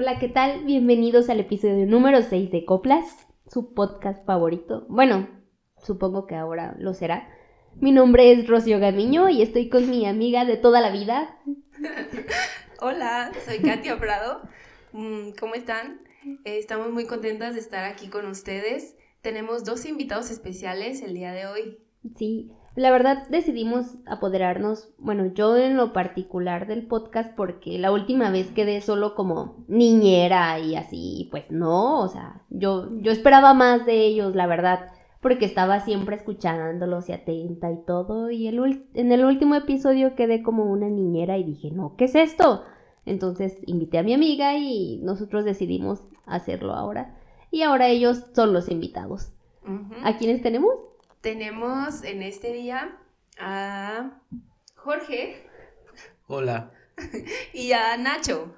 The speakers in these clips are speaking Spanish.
Hola, ¿qué tal? Bienvenidos al episodio número 6 de Coplas, su podcast favorito. Bueno, supongo que ahora lo será. Mi nombre es Rocío Gamiño y estoy con mi amiga de toda la vida. Hola, soy Katia Prado. Mm, ¿Cómo están? Eh, estamos muy contentas de estar aquí con ustedes. Tenemos dos invitados especiales el día de hoy. Sí, la verdad decidimos apoderarnos, bueno, yo en lo particular del podcast porque la última vez quedé solo como niñera y así, pues no, o sea, yo, yo esperaba más de ellos, la verdad, porque estaba siempre escuchándolos y atenta y todo, y el, en el último episodio quedé como una niñera y dije, no, ¿qué es esto? Entonces invité a mi amiga y nosotros decidimos hacerlo ahora. Y ahora ellos son los invitados. ¿A quiénes tenemos? Tenemos en este día a Jorge. Hola. Y a Nacho.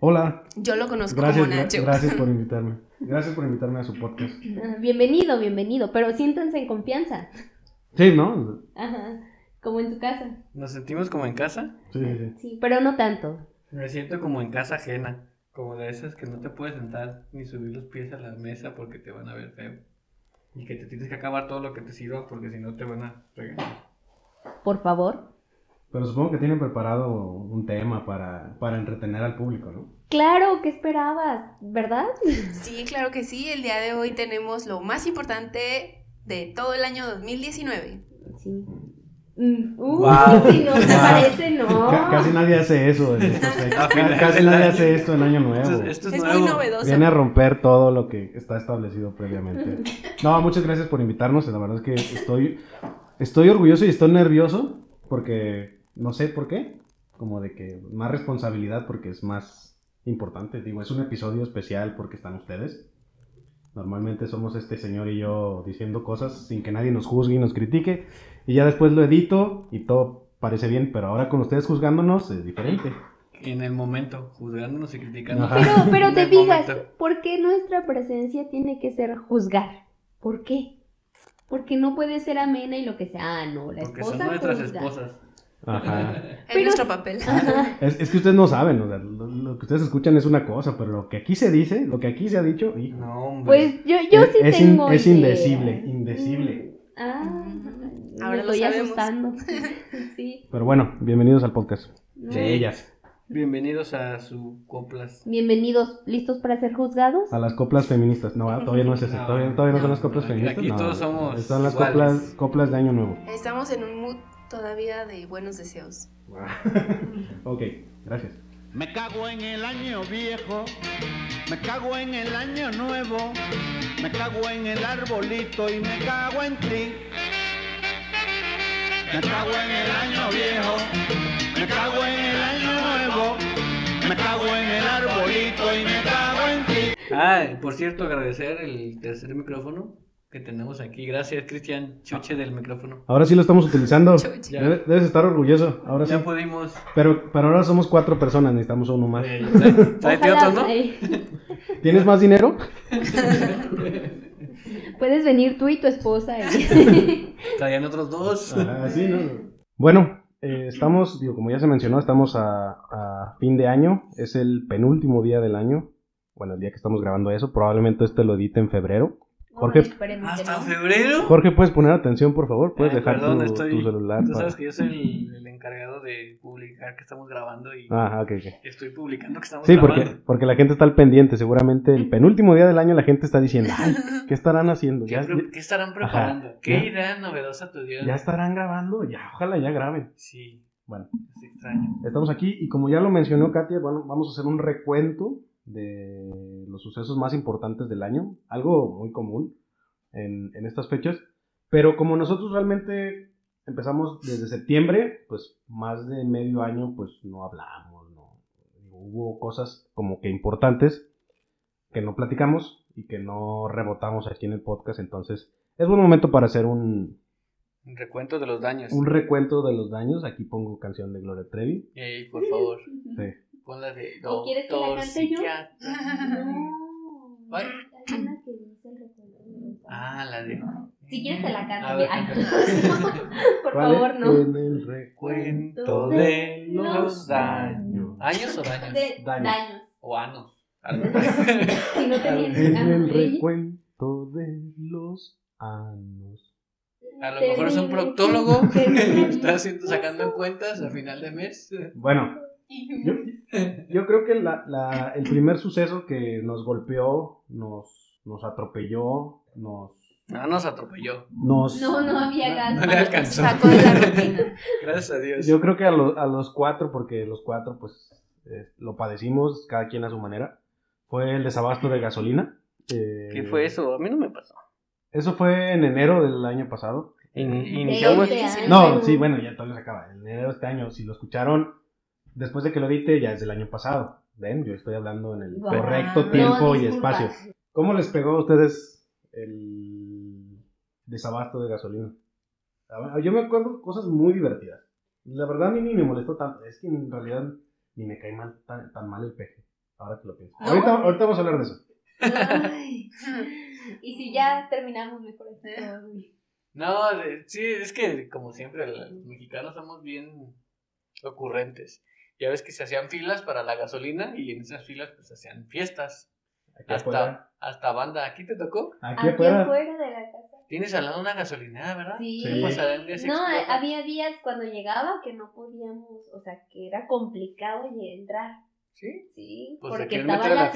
Hola. Yo lo conozco gracias, como Nacho. Gracias por invitarme. Gracias por invitarme a su podcast. Ah, bienvenido, bienvenido, pero siéntanse en confianza. Sí, ¿no? Ajá, como en su casa. ¿Nos sentimos como en casa? Sí, sí, sí. Sí, pero no tanto. Me siento como en casa ajena, como de esas que no te puedes sentar ni subir los pies a la mesa porque te van a ver feo. Y que te tienes que acabar todo lo que te sirva porque si no te van a regañar. Por favor. Pero supongo que tienen preparado un tema para, para entretener al público, ¿no? Claro, ¿qué esperabas? ¿Verdad? Sí, claro que sí. El día de hoy tenemos lo más importante de todo el año 2019. Sí. Mm, uh, Wow. si no te parece, no. Ca- casi nadie hace eso. final casi nadie año. hace esto en Año Nuevo. Esto, es- esto es, Es nuevo. muy novedoso. Viene a romper todo lo que está establecido previamente. No, muchas gracias por invitarnos. La verdad es que estoy, estoy orgulloso y estoy nervioso porque no sé por qué. Como de que más responsabilidad porque es más importante. Digo, es un episodio especial porque están ustedes. Normalmente somos este señor y yo diciendo cosas sin que nadie nos juzgue y nos critique. Y ya después lo edito y todo parece bien. Pero ahora con ustedes juzgándonos es diferente. En el momento, juzgándonos y criticándonos. Ajá. Pero, pero te fijas, momento. ¿por qué nuestra presencia tiene que ser juzgar? ¿Por qué? Porque no puede ser amena y lo que sea. Ah, no, la Porque esposa son nuestras juzga. esposas. Ajá. Es nuestro papel. Es, es que ustedes no saben, o sea, lo, lo que ustedes escuchan es una cosa, pero lo que aquí se dice, lo que aquí se ha dicho, hijo, No, hombre. Pues yo, yo es, sí es in- tengo es indecible, indecible. Ah, Ahora lo estoy sabemos. asustando. sí. Pero bueno, bienvenidos al podcast. no. De ellas, Bienvenidos a su coplas. Bienvenidos, ¿listos para ser juzgados? a las coplas feministas. No, ¿verdad? todavía no es ese, No, todavía, todavía no, son las coplas feministas. aquí no, todos somos Son las iguales. coplas, coplas de Año Nuevo. Estamos en un mood todavía de buenos deseos. ok, gracias. Me cago en el año viejo, me cago en el año nuevo, me cago en el arbolito y me cago en ti. Me cago en el año viejo, me cago en el año nuevo, me cago en el arbolito y me cago en ti. Ah, por cierto, agradecer el tercer micrófono que tenemos aquí. Gracias, Cristian Chuche del micrófono. Ahora sí lo estamos utilizando. Debes estar orgulloso, ahora sí. Ya pudimos. Pero, pero ahora somos cuatro personas, necesitamos uno más. Eh, ¿Tienes más dinero? Puedes venir tú y tu esposa. y- Traían otros dos. Ah, sí, ¿no? Bueno, eh, estamos, digo, como ya se mencionó, estamos a, a fin de año. Es el penúltimo día del año. Bueno, el día que estamos grabando eso. Probablemente este lo edite en febrero. Jorge, ¿Hasta no. febrero? Jorge, ¿puedes poner atención, por favor? ¿Puedes Ay, dejar perdón, tu, estoy- tu celular? Tú para- sabes que yo soy el, el encargado de publicar que estamos grabando y estoy publicando que estamos Sí, porque, grabando. porque la gente está al pendiente. Seguramente el penúltimo día del año la gente está diciendo, ay, ¿qué estarán haciendo? ¿Qué, Ya, pre- qué estarán preparando? ¿Qué ya. idea novedosa tuvieron? ya estarán grabando, ya, ojalá ya graben. Sí, Bueno, es extraño. Estamos aquí y como ya lo mencionó Katia, bueno, vamos a hacer un recuento de los sucesos más importantes del año, algo muy común en, en estas fechas, pero como nosotros realmente empezamos desde septiembre, pues más de medio año pues no hablamos, no, hubo cosas como que importantes que no platicamos y que no rebotamos aquí en el podcast, entonces es buen momento para hacer un, Un recuento de los daños. un recuento de los daños, aquí pongo canción de Gloria Trevi. Ey, por favor, Sí. ponla de ¿O quieres que la cante yo? No. Ay. Hay una que dice el recuento de los daños. Ah, la de Si quieres te la canto. Ver, Ay. Por favor, no. En el cuento de los daños. ¿Años o daños? De Daños. daños. O anos. algo. Si no tenías En el recuento de los años. A lo mejor es un proctólogo que está haciendo, sacando en cuentas a final de mes. Bueno, yo, yo creo que la- la- el primer suceso que nos golpeó, nos, nos atropelló, nos... No nos atropelló. nos No, no había gas. No le alcanzó. Sacó de la rutina. Gracias a Dios. Yo creo que a, lo- a los cuatro, porque los cuatro pues eh, lo padecimos, cada quien a su manera, fue el desabasto de gasolina. Eh, ¿Qué fue eso? A mí no me pasó. Eso fue en enero del año pasado. In- iniciamos. años. No, sí, bueno, ya todavía se acaba. En enero de este año, si lo escucharon después de que lo edite, ya es del año pasado. Ven, yo estoy hablando en el correcto No, tiempo y espacio. ¿Cómo les pegó a ustedes el desabasto de gasolina? A ver, Yo me acuerdo cosas muy divertidas. La verdad a mí ni me molestó tanto. Es que en realidad ni me cae mal, tan, tan mal el peje. Ahora que lo pienso. ¿No? Ahorita, ahorita vamos a hablar de eso. Ay. Y si ya terminamos mejor. No, de- sí, es que como siempre, los mexicanos somos bien ocurrentes. Ya ves que se hacían filas para la gasolina y en esas filas pues se hacían fiestas. Aquí afuera. Hasta, hasta banda. ¿Aquí te tocó? Aquí Aquí afuera. afuera de la casa. Tienes al lado una gasolinera, ¿verdad? Sí. Sí. Pues, No, eh, explota. había días cuando llegaba que no podíamos, o sea, que era complicado y entrar. ¿Sí? Sí, Pues porque estaba meter a la la.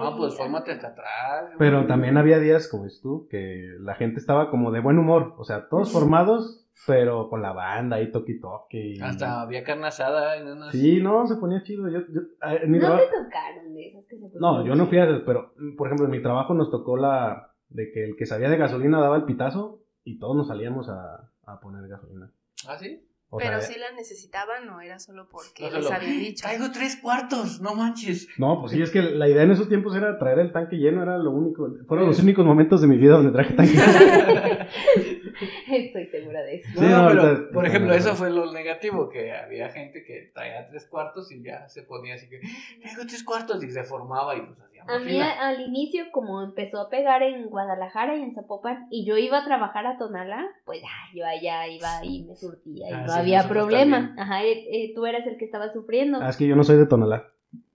No, y- pues fórmate hasta atrás. Pero güey. también había días, como dices tú, que la gente estaba como de buen humor. O sea, todos formados, pero con la banda y toque toque. y- Hasta había carne asada en unas... Sí, no, se ponía chido. Yo, yo- eh, en mi No trabajo- te tocaron de esas que se No, yo no fui a esas, pero por ejemplo, en mi trabajo nos tocó la de que el que sabía de gasolina daba el pitazo y todos nos salíamos a, a poner gasolina. ¿Ah, sí? O Pero si la necesitaban o era solo porque No les solo, habían dicho. Traigo tres cuartos, no manches. No, pues sí, es que la idea en esos tiempos era traer el tanque lleno, era lo único. Fueron los únicos momentos de mi vida donde traje tanque lleno. Estoy segura de eso. No, Sí, no, no, pero, ahorita- por ejemplo, eso fue lo negativo, que había gente que traía tres cuartos y ya se ponía así que, traigo tres cuartos y se formaba y pues A mí al inicio, como empezó a pegar en Guadalajara y en Zapopan, y yo iba a trabajar a Tonalá, pues ya, yo allá iba y me surtía y Ah, no sí, había problema. también. Ajá, eh, eh, tú eras el que estaba sufriendo. Ah, es que yo no soy de Tonalá.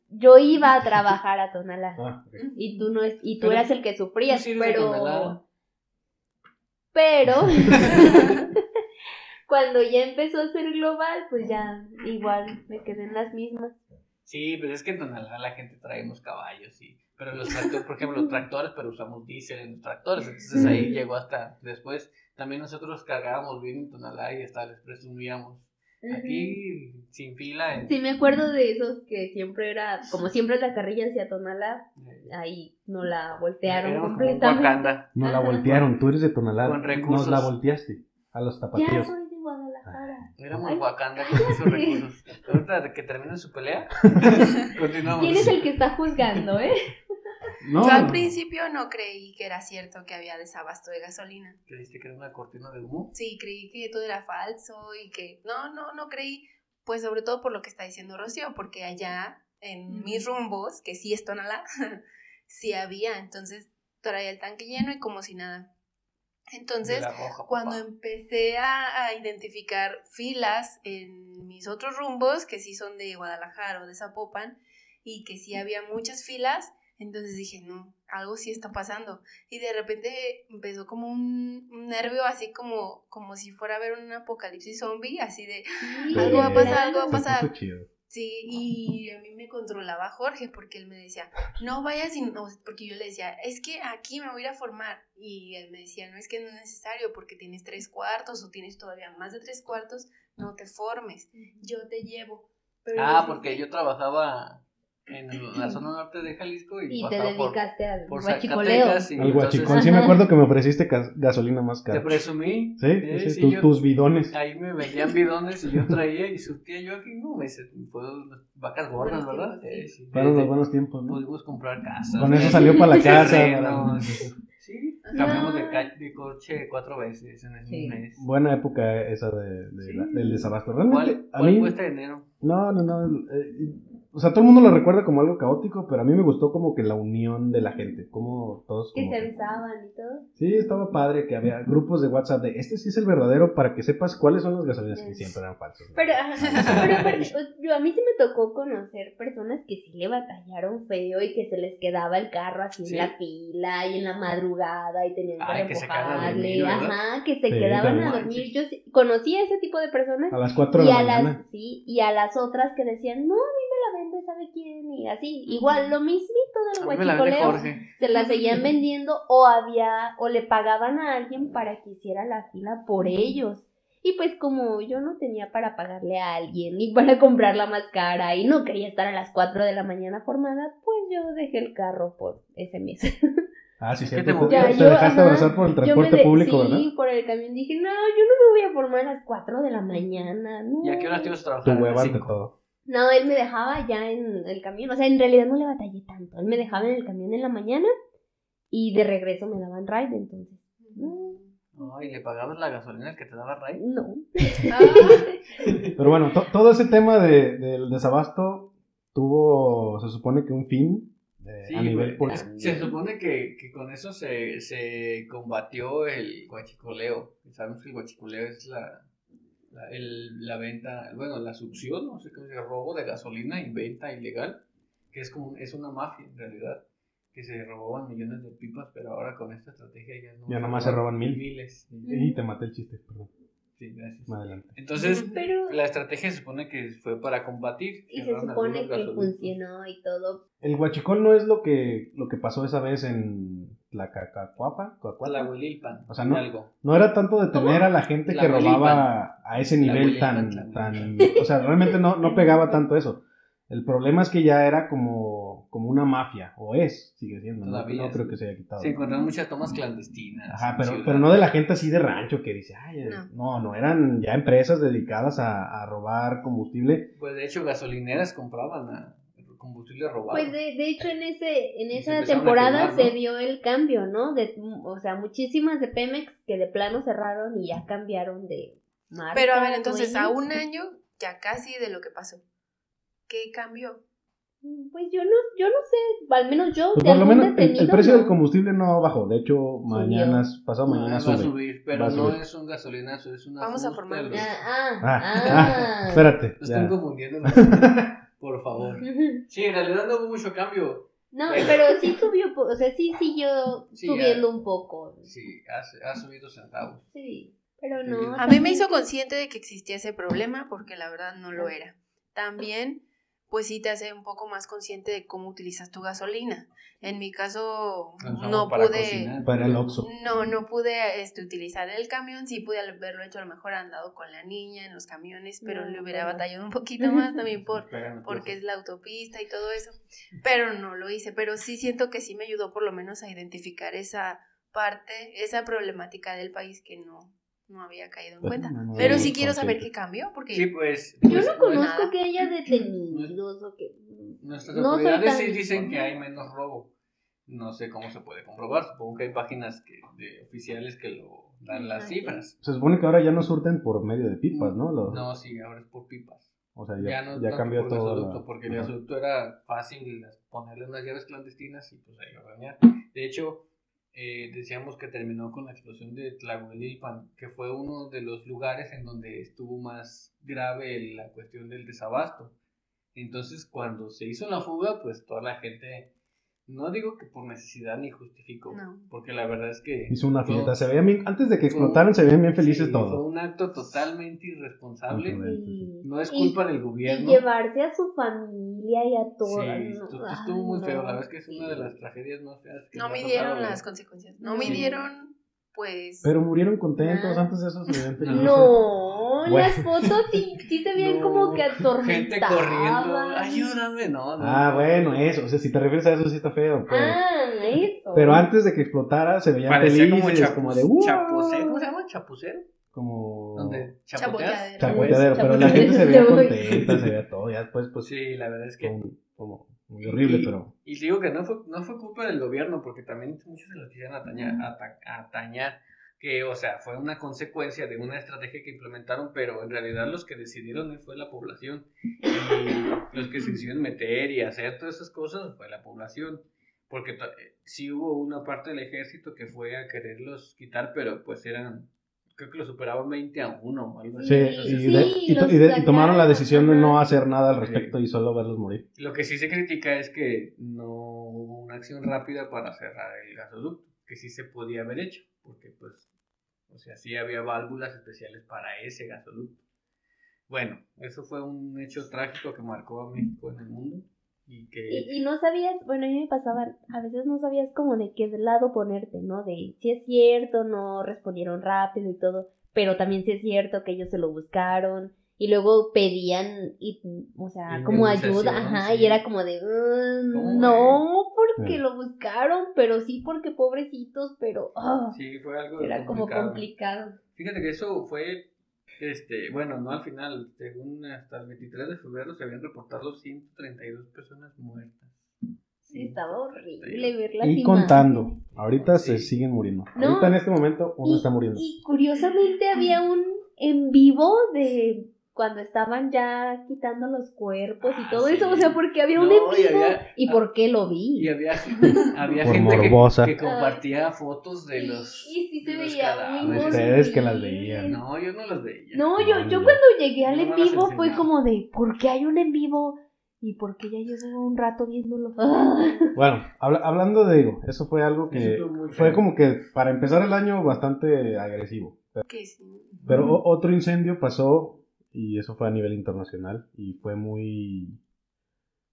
Yo iba a trabajar a Tonalá. Ah, ok. Y tú no es, y tú Pero eras el que sufrías, sí pero pero cuando ya empezó a ser global, pues ya igual me quedé en las mismas. Sí, pero es que en Tonalá la gente traemos caballos, sí. Pero los tractores, por ejemplo, los tractores, pero usamos diésel en los tractores. Entonces ahí llegó hasta después. También nosotros cargábamos bien en Tonalá y hasta les presumíamos. Aquí, sin fila. en- Sí, me acuerdo de esos que siempre era, como siempre la carrilla hacia Tonalá, eh, ahí no la voltearon éramos como un completamente. Nos la voltearon, tú eres de Tonalá. Con recursos. Nos la volteaste a los Ya tapatíos. Éramos Ay, Wakanda con esos recursos. Ahorita de que terminen su pelea, continuamos. ¿Quién es el que está juzgando, eh? No, Yo al principio no creí que era cierto que había desabasto de gasolina. ¿Creíste que era una cortina de humo? Sí, creí que todo era falso y que no, no, no creí, pues sobre todo por lo que está diciendo Rocío, porque allá en mis rumbos, que sí es Tonalá, sí había, entonces traía el tanque lleno y como si nada. Entonces, roja, cuando empecé a, a identificar filas en mis otros rumbos, que sí son de Guadalajara o de Zapopan, y que sí había muchas filas, entonces dije, no, algo sí está pasando. Y de repente empezó como un, un nervio, así como, como si fuera a ver un apocalipsis zombie, así de, Sí, Algo va a pasar, algo va a pasar. Sí, y a mí me controlaba Jorge porque él me decía, no vayas y no, porque yo le decía, es que aquí me voy a ir a formar. Y él me decía, no es que no es necesario porque tienes tres cuartos o tienes todavía más de tres cuartos, no te formes, yo te llevo. Pero Ah, yo porque yo trabajaba en la zona norte de Jalisco y, Y te dedicaste al por guachicoleo. Y Al guachicón, sí me acuerdo que me ofreciste gas- gasolina más te cara. presumí. Sí, eh, sí, sí, tus, yo- tus bidones. Ahí me vendían bidones y yo traía y surtía yo aquí, no, me unas vacas gordas, ¿verdad? Eh, sí, Fueron los buenos tiempos, ¿no? Pudimos comprar casas. Con eso salió para la casa. Sí, cambiamos de, de coche cuatro veces en el Sí. mes. Buena época esa de, de Sí. la- del desabasto. Realmente, ¿Cuál, a cuál mí... cuesta enero? No, no, no. eh, o sea, todo el mundo lo recuerda como algo caótico, pero a mí me gustó como que la unión de la gente, como todos... Que como se que- avisaban y todo. Sí, estaba padre que había grupos de WhatsApp de este sí es el verdadero para que sepas cuáles son las gasolinas que siempre eran falsos. Pero, ajá, pero, pero, pues, yo, a mí sí me tocó conocer personas que sí le batallaron feo y que se les quedaba el carro así Sí. en la fila y en la madrugada y tenían que Ay, que se ¿verdad? ajá, que se Sí, quedaban no a dormir. Yo sí- conocí a ese tipo de personas A las 4 de y la a mañana. las sí, y a las otras que decían, "No, la vende sabe quién" y así, igual lo mismito del guachicoleo. Jorge. Se la seguían vendiendo o había o le pagaban a alguien para que hiciera la fila por ellos. Y pues como yo no tenía para pagarle a alguien ni para comprar la más cara y no quería estar a las 4 de la mañana formada, pues yo dejé el carro por ese mes. Ah, sí, Es que cierto. te Te, movías. te yo, dejaste ajá, abrazar por el Yo me transporte de- público, sí, ¿verdad? por el camión dije, no, yo no me voy a formar a las 4 de la mañana. No. ¿Y a qué hora te ibas a Tu trabajar? Hueva ante todo. No, él me dejaba ya en el camión. O sea, en realidad no le batallé tanto. Él me dejaba en el camión en la mañana y de regreso me daban ride, entonces. mm, Ay, ¿le pagabas la gasolina que te daba Ray? No. Ah, Pero bueno, to- todo ese tema de- del desabasto tuvo, se supone que un fin eh, Sí, a nivel político. Se supone que, que con eso se, se combatió el guachicoleo. Sabemos que el guachicoleo es la, la, el- la venta, bueno, la succión, no sé cómo se llama, robo de gasolina y venta ilegal, que es como es una mafia en realidad, que se robaban millones de pipas, pero ahora con esta estrategia ya no Ya nomás se roban mil. miles. Y te maté el chiste, perdón. Sí, gracias. Más adelante. Entonces, Pero. la estrategia se supone que fue para combatir. Y se supone que funcionó y todo. El huachicol no es lo que, lo que pasó esa vez en la Cacacuapa. La Huililpan, O sea, no- algo. No era tanto detener a la gente La que robaba a ese nivel tan, tan, o sea, realmente no, no pegaba tanto eso. El problema es que ya era como, como una mafia, o es, sigue siendo, no, Todavía, no creo sí. que se haya quitado. Se encontraron muchas tomas clandestinas. Ajá, pero, pero no de la gente así de rancho que dice, ay, eh, No. no, no, eran ya empresas dedicadas a, a robar combustible. Pues de hecho, gasolineras compraban a combustible robado. Pues de, de hecho en ese en esa temporada quemar, ¿no? se dio el cambio, ¿no? De, o sea, muchísimas de Pemex que de plano cerraron y ya cambiaron de marca. Pero a ver, entonces a un año ya casi de lo que pasó. ¿Qué cambió? Pues yo no, yo no sé, al menos yo Pues de por lo menos el, el precio no. del combustible no bajó. De hecho, mañana, pasado No, mañana va sube. a subir, pero Va a no subir. es un gasolinazo, es una Vamos a formar Ah, ah, Ah, ah. ah, espérate. Lo están confundiendo. Por favor. Sí, en realidad no hubo mucho cambio. No, pero sí subió, o sea, sí siguió Sí, subiendo ya. un poco. Sí, ha, ha subido centavos. Sí, pero no. A mí me hizo consciente de que existía ese problema porque la verdad no lo era. También, pues sí te hace un poco más consciente de cómo utilizas tu gasolina. En mi caso, usamos no para pude... cocinar. Para el Oxxo. No, no pude este, utilizar el camión, sí pude haberlo hecho a lo mejor andado con la niña en los camiones, pero No, le hubiera batallado un poquito más también por, porque es la autopista y todo eso. Pero no lo hice, pero sí siento que sí me ayudó por lo menos a identificar esa parte, esa problemática del país que no, no había caído en Pues, cuenta. no, no Pero sí quiero saber qué cambió, porque Sí, pues. Yo pues, no conozco nada. que haya detenidos o que... Nuestras No autoridades sí dicen que hay menos robo. No sé cómo se puede comprobar. Supongo que hay páginas que, de oficiales que lo dan las cifras. Se supone que ahora ya no surten por medio de pipas, ¿no? Los- No, sí, ahora es por pipas. o sea, Ya, ya, no ya cambió por todo. gasoducto, la- porque el gasoducto era fácil ponerle unas llaves clandestinas y pues ahí bañar. De hecho, eh, decíamos que terminó con la explosión de Tlahuelilpan, que fue uno de los lugares en donde estuvo más grave la cuestión del desabasto. Entonces, cuando se hizo la fuga, pues toda la gente, no digo que por necesidad ni justifico, No. porque la verdad es que... Hizo una fue- fiesta. Se veían bien, antes de que fue- explotaran, se veían bien felices sí, Fue todos. un acto totalmente irresponsable. Sí. No es Y- culpa del Y gobierno. llevarse a su familia y a todas. Sí, no, estuvo muy feo. La verdad es que es una de las tragedias más feas que no midieron las consecuencias. No No. midieron, pues... Pero murieron contentos. Ah. Antes de eso se veían felices. No, Bueno. las fotos sí, sí se veían No, como que atormentaban. Gente corriendo. Ayúdame, no, no. Ah, no. bueno, eso. O sea, si te refieres a eso, sí está feo. Pero, Ah, eso. pero antes de que explotara, se veían Parecía como, felices. chapu- Como, de. "Wow". chapucero. ¿Cómo se llama? ¿Chapucero? Como. Chapoteas. Chapoteadero. Chapoteadero. Pero la gente se veía contenta, se veía todo. Ya después, pues. Sí, la verdad es que. Como, como muy horrible, y, pero. Y digo que no fue, no fue culpa del gobierno, porque también muchos se lo quisieron atañar, ata- atañar. Que, o sea, fue una consecuencia de una estrategia que implementaron, pero en realidad los que decidieron fue la población. Y los que se decidieron meter y hacer todas esas cosas fue la población. Porque eh, sí hubo una parte del ejército que fue a quererlos quitar, pero pues eran, creo que lo superaban 20 a 1 o algo así. Sí, Entonces, y, Sí, de- y to- y de- y tomaron la decisión de no hacer nada al respecto y solo verlos morir. Lo que sí se critica es que no hubo una acción rápida para cerrar el gasoducto, que sí se podía haber hecho, porque pues, o sea, sí había válvulas especiales para ese gasoducto. Bueno, eso fue un hecho trágico que marcó a México en el mundo y que... Y, no sabías, bueno, a mí me pasaba, a veces no sabías como de qué lado ponerte, ¿no? De si es cierto, no respondieron rápido y todo, pero también si es cierto que ellos se lo buscaron y luego pedían, y, o sea, como ayuda, ajá, sí. y era como de, "Mm, ¿Cómo, no, porque Sí. lo buscaron, pero sí porque pobrecitos, pero ah, Sí, fue algo era como complicado. complicado. Fíjate que eso fue, este, bueno, no al final, según hasta el 23 de febrero se habían reportado 132 personas muertas. Sí, estaba horrible ver las Y contando. imágenes. Ahorita Sí. se siguen muriendo. No. Ahorita en este momento uno Y- está muriendo. Y curiosamente había un en vivo de cuando estaban ya quitando los cuerpos y Ah, todo sí. eso, o sea, porque había un No, en y ¿Y por qué lo vi? Y había, había Por gente que, morbosa. que compartía fotos de Y- los... y sí se veía muy Ustedes que las veían. No, yo no los veía. No, yo, No, yo cuando llegué al No en las vivo fue como de, ¿por qué hay un en vivo? ¿Y por qué ya llevo un rato viéndolo? Ah. Bueno, habla- hablando de digo, eso fue algo que fue como que para empezar el año bastante agresivo. Que sí. Pero o- otro incendio pasó y eso fue a nivel internacional y fue muy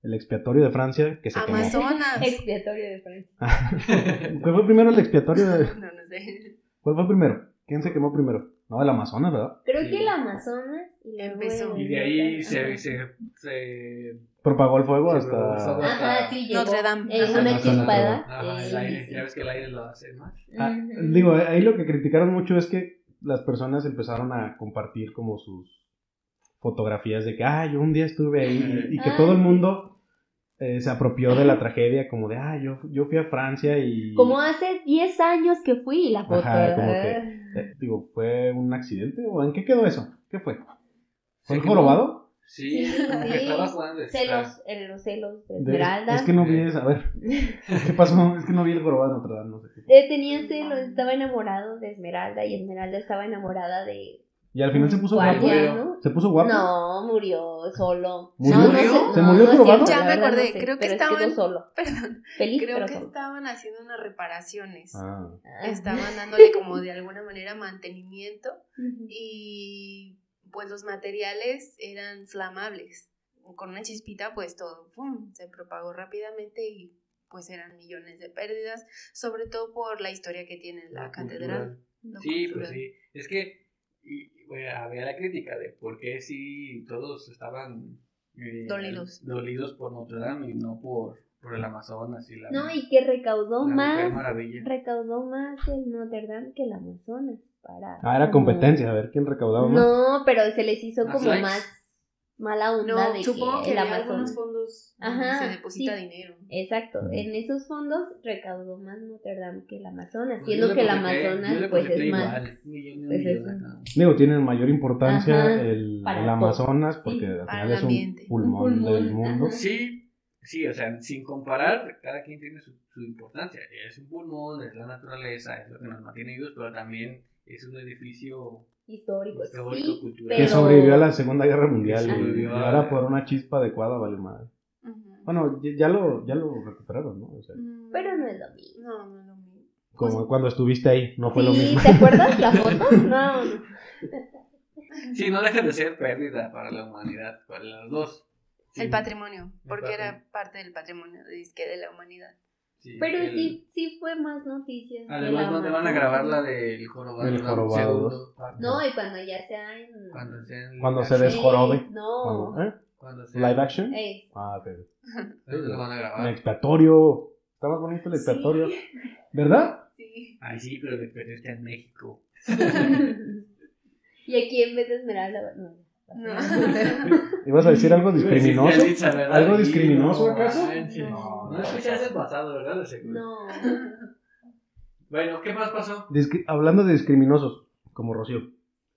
el expiatorio de Francia que se quemó. Amazonas. Expiatorio de Francia. ¿Cuál fue primero el expiatorio de No, no sé. ¿Cuál fue primero? ¿Quién se quemó primero? No, el Amazonas, ¿verdad? Creo Sí. que el Amazonas y Empezó. Y de ahí se, se, se Propagó el fuego propagó hasta. Ajá, sí, llegó. Notre Dame. En Ajá. una chispada. Ajá, Eh, el aire, sí, ya ves que el aire lo hace más. Ah, digo, ahí lo que criticaron mucho es que las personas empezaron a compartir como sus fotografías de que, ah, yo un día estuve ahí y, y que todo el sí. mundo eh, se apropió de la tragedia como de, ah, yo, yo fui a Francia y... Como hace 10 años que fui la foto. Ajá, como que, eh, digo, ¿fue un accidente o en qué quedó eso? ¿Qué fue? ¿Fue el quemó. jorobado? Sí, Sí, como que sí. estaba jugando. Celos, en los celos de De- Esmeralda. es que no vi eso, a ver, ¿qué pasó? Es que no vi el jorobado de Notre Dame, no sé qué. Eh, tenía celos, estaba enamorado de Esmeralda y Esmeralda estaba enamorada de Y al final se puso guapo. guardia, guapo. ¿no? ¿Se puso guapo? No, murió solo. ¿Murió? No, ¿Se no, murió cierto, Ya me acordé, sé, creo que pero estaban- solo. Perdón. Feliz, Creo pero que solo. estaban haciendo unas reparaciones. Ah. Ah. Estaban dándole como de alguna manera mantenimiento y pues los materiales eran flamables. Con una chispita pues todo ¡pum! se propagó rápidamente y pues eran millones de pérdidas, sobre todo por la historia que tiene la, catedral. Sí, cultural. pues sí. Es que y, bueno, había la crítica de por qué sí todos estaban eh, Dolidos. dolidos por Notre Dame y no por, por el Amazonas y la, No, y que recaudó más, Maravilla. recaudó más el Notre Dame que el Amazonas. Para, Ah, era competencia, a ver quién recaudaba más. No, pero se les hizo Más como likes. más mala onda No, de supongo que, el había Amazonas. algunos fondos donde Ajá, se deposita sí. dinero. Exacto, en esos fondos recaudó más Notre Dame que el Amazonas, Pues siendo que el Amazonas pues deposité es más... pues, acá. Digo, tienen mayor importancia Ajá, el, el. Amazonas porque Sí, al final es un pulmón, Un pulmón, del mundo. ajá. Sí, sí, o sea, sin comparar, cada quien tiene su, su importancia. Es un pulmón, es la naturaleza, es lo que nos mantiene vivos, pero también es un edificio Histórico, histórico, sí, cultural. Que sobrevivió a la Segunda Guerra Mundial y ahora por una chispa adecuada vale madre. Ujú. Bueno, ya- ya lo, ya lo recuperaron, ¿no? O sea, Mm, Pero no es lo mismo. No, no es lo mismo. como cuando estuviste ahí, no fue lo Sí, mismo. ¿te acuerdas la foto? No, no. Sí, no deja de ser pérdida para la humanidad, para los dos. Sí, El patrimonio, porque patrimonio. era parte del patrimonio de, disque de la humanidad. sí, Pero el- sí, sí fue más noticias. Además, ¿dónde van a grabar la del jorobado? Del jorobado. No, y cuando ya sea en... Cuando, sea en Cuando se desjorobe. No. Cuando- ¿eh? Cuando sea- ¿Live action? Eh, Ah. ¿Dónde lo van a El grabar? expiatorio. Está más bonito el expiatorio. ¿Verdad? Sí. Ay, sí, pero el expiatorio está en México. y aquí en vez de Esmeralda... No. No. ¿Ibas a decir algo discriminoso? ¿Algo discriminoso no acaso? No. No escuchaste el pasado, ¿verdad? De seguro. No. Bueno, ¿qué más pasó? Discri- hablando de discriminosos, como Rocío.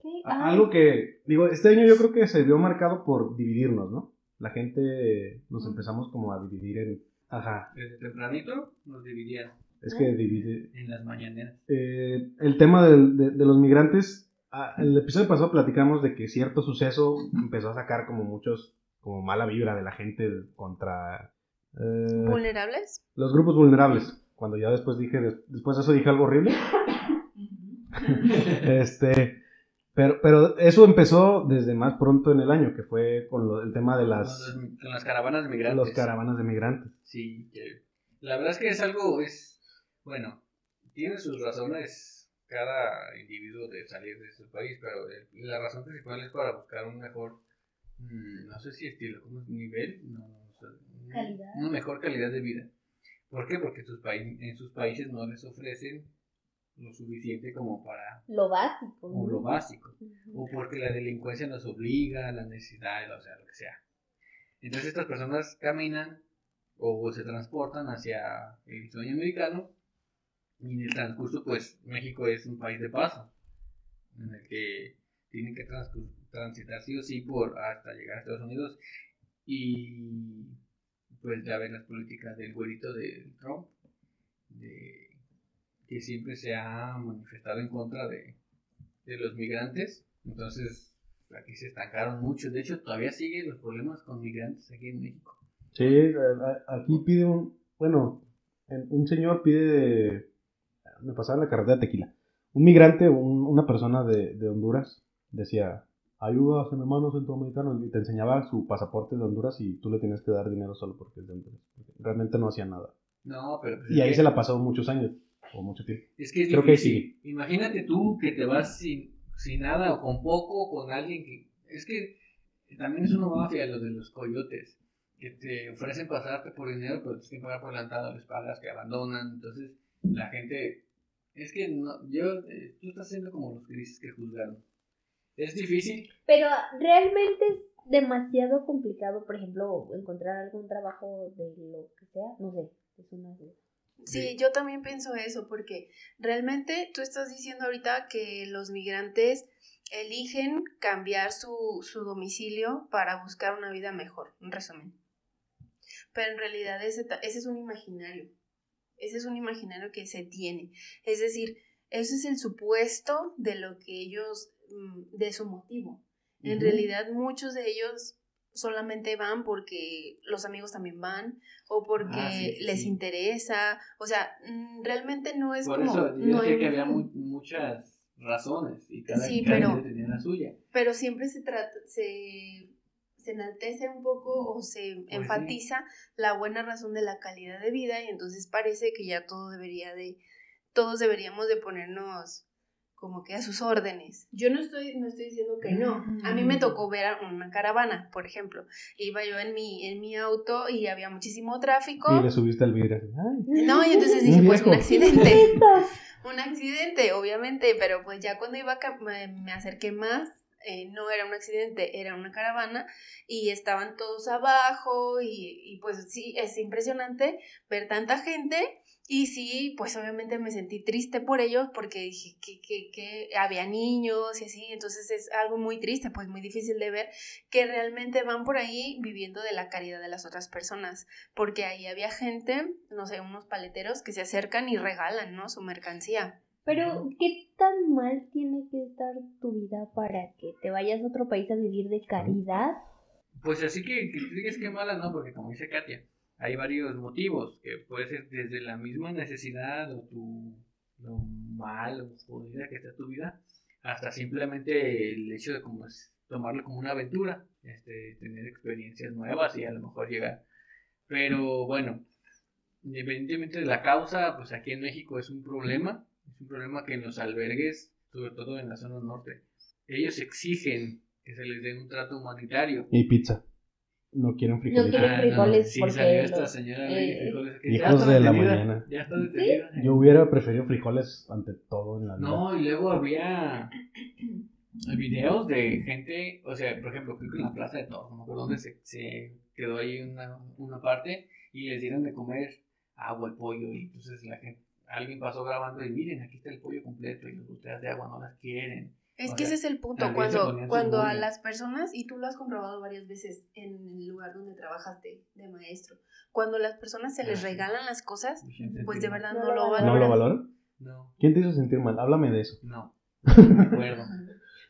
¿Qué? A- Ay, Algo que, digo, este año yo creo que se vio marcado por dividirnos, ¿no? La gente nos empezamos como a dividir en... Ajá, Desde tempranito nos dividían es que divide... en las mañaneras. eh, el tema de, de los migrantes, ah, el episodio pasado platicamos de que cierto suceso empezó a sacar como muchos, como mala vibra de la gente contra eh, ¿Vulnerables? los grupos vulnerables. Cuando ya después dije, des- después de eso dije algo horrible. este, pero, pero eso empezó desde más pronto en el año, que fue con lo- el tema de las, con las caravanas de migrantes. las caravanas de migrantes. Sí, la verdad es que es algo, es, bueno, tiene sus razones cada individuo de salir de su país, pero el- la razón principal es para buscar un mejor, mm, no sé si estilo, como nivel, no, no sé, Calidad. una mejor calidad de vida. ¿Por qué? Porque sus en sus países no les ofrecen lo suficiente como para, Lo básico. o lo básico Ujú. o porque la delincuencia nos obliga, la necesidad, o sea, lo que sea. Entonces estas personas caminan o se transportan hacia el sueño americano y en el transcurso, pues México es un país de paso, en el que tienen que transitar sí o sí por hasta llegar a Estados Unidos y pues ya ven las políticas del güerito de Trump, de, que siempre se ha manifestado en contra de, de los migrantes. Entonces, aquí se estancaron muchos. De hecho, todavía siguen los problemas con migrantes aquí en México. Sí, aquí pide un, bueno, en- un señor pide, me pasaba en la carretera de Tequila, un migrante, un- una persona de, de Honduras, decía, ayuda a su hermano centroamericano, y te enseñaba su pasaporte de Honduras y tú le tenías que dar dinero solo porque es de Honduras. Realmente no hacía nada. No, pero... pues Y ahí que- se la pasó muchos años, o mucho tiempo. Es que es Creo que difícil. Imagínate tú que te vas sin, sin nada o con poco con alguien que... Es que también es una mafia lo de los coyotes. Que te ofrecen pasarte por dinero, pero tienes que pagar por adelantado, les pagas, que abandonan. Entonces, la gente... Es que no, yo... eh, tú estás siendo como los que dices que juzgaron. Es difícil. Pero realmente es demasiado complicado, por ejemplo, encontrar algún trabajo de lo que sea. No sé, es una duda. Sí, yo también pienso eso, porque realmente tú estás diciendo ahorita que los migrantes eligen cambiar su, su domicilio para buscar una vida mejor, en resumen. Pero en realidad ese, ta- ese es un imaginario. Ese es un imaginario que se tiene. Es decir, ese es el supuesto de lo que ellos, mm, de su motivo. En Ujú. realidad muchos de ellos solamente van porque los amigos también van o porque Ah, sí, sí, les interesa. O sea, mm, realmente no es Por como... eso yo no decía hay que había mu- muchas razones y cada, Sí, cada pero- tenía la suya. pero siempre se trata, se, se enaltece un poco o se sí. enfatiza la buena razón de la calidad de vida y entonces parece que ya todo debería de, todos deberíamos de ponernos como que a sus órdenes. Yo no estoy, no estoy diciendo que no. A mí me tocó ver a una caravana, por ejemplo. Iba yo en mi, en mi auto y había muchísimo tráfico. Y le subiste al vidrio. No, y entonces dije, pues un accidente. un accidente, obviamente, pero pues ya cuando iba a me, me acerqué más, eh, no era un accidente, era una caravana y estaban todos abajo y, y, pues sí, es impresionante ver tanta gente y sí, pues obviamente me sentí triste por ellos porque dije que, que, que había niños y así, entonces es algo muy triste, pues muy difícil de ver que realmente van por ahí viviendo de la caridad de las otras personas porque ahí había gente, no sé, unos paleteros que se acercan y regalan, ¿no? Su mercancía. Pero, ¿qué tan mal tiene que estar tu vida para que te vayas a otro país a vivir de caridad? Pues así que, que tú digas que mala, no, porque como dice Katia, hay varios motivos, que puede ser desde la misma necesidad o tu, lo mal o jodida que está tu vida, hasta simplemente el hecho de como es tomarlo como una aventura, este, tener experiencias nuevas y a lo mejor llegar. Pero bueno, independientemente de la causa, pues aquí en México es un problema, es un problema que en los albergues, sobre todo en la zona norte, ellos exigen que se les dé un trato humanitario. Y pizza. No quieren frijolitos. quieren Ah, frijoles sí, porque salió esta señora eh, Frijoles que hijos ya de la mañana. Ya está detenida. Yo hubiera preferido frijoles ante todo en la vida. No, y luego había videos de gente, o sea, por ejemplo, creo que en la Plaza de Toros, no me acuerdo dónde se, se quedó ahí una, una parte y les dieron de comer agua y pollo y entonces la gente, alguien pasó grabando y miren, aquí está el pollo completo y las botellas de agua no las quieren. Es O que sea, ese es el punto, cuando, cuando a las personas, y tú lo has comprobado varias veces en el lugar donde trabajaste de maestro, cuando a las personas se les Ah, regalan las cosas, pues de verdad No no, lo lo valoran. ¿No lo valoran. No, ¿Quién te hizo sentir mal? Háblame de eso. no. No me acuerdo.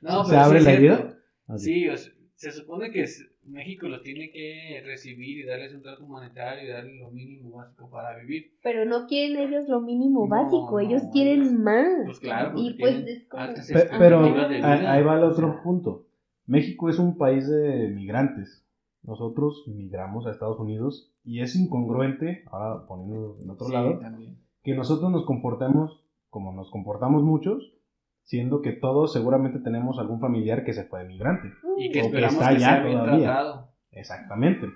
No, ¿Se sí abre la herida? Así. Sí, o sea, se supone que es- México los tiene que recibir y darles un trato humanitario y darles lo mínimo básico para vivir. Pero no quieren ellos lo mínimo No, básico, ellos no, quieren ellos- más. Pues claro, y pues tienen es como... altas Pe- pero ahí va el otro punto. México es un país de migrantes. Nosotros migramos a Estados Unidos y es incongruente, ahora poniendo en otro sí, lado, también. que nosotros nos comportemos como nos comportamos muchos, siendo que todos seguramente tenemos algún familiar que se fue de migrante. Y que O que está que allá sea bien todavía. tratado. Exactamente.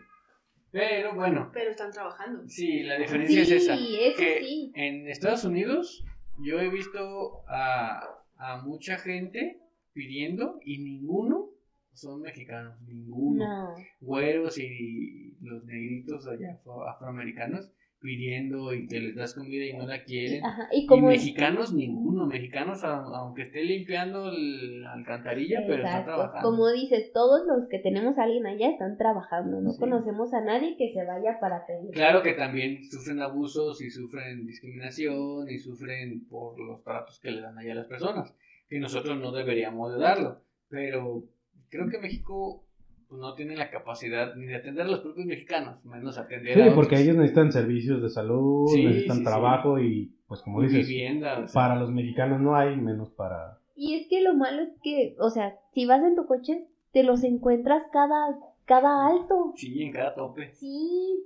Pero bueno, Pero están trabajando. sí, la diferencia Sí, es esa. eso que sí. En Estados Unidos yo he visto a, a mucha gente pidiendo y ninguno son mexicanos, ninguno. No. Güeros y los negritos allá afro- afroamericanos pidiendo y que les das comida y no la quieren. Ajá, y mexicanos, ninguno. Mexicanos, a- aunque esté limpiando la alcantarilla, pero está trabajando. Como dices, todos los que tenemos a alguien allá están trabajando. No Sí. conocemos a nadie que se vaya para pedir. Claro que también sufren abusos y sufren discriminación y sufren por los tratos que le dan allá a las personas, que nosotros no deberíamos de darlo. Pero creo que México pues, no tiene la capacidad ni de atender a los propios mexicanos, menos atender Sí, a porque otros. ellos necesitan servicios de salud, Sí, necesitan sí, sí. trabajo y pues como Y dices, vivienda. o sea, para los mexicanos no hay, menos para... Y es que lo malo es que, o sea, si vas en tu coche, te los encuentras cada, cada alto. Sí, en cada tope. Sí.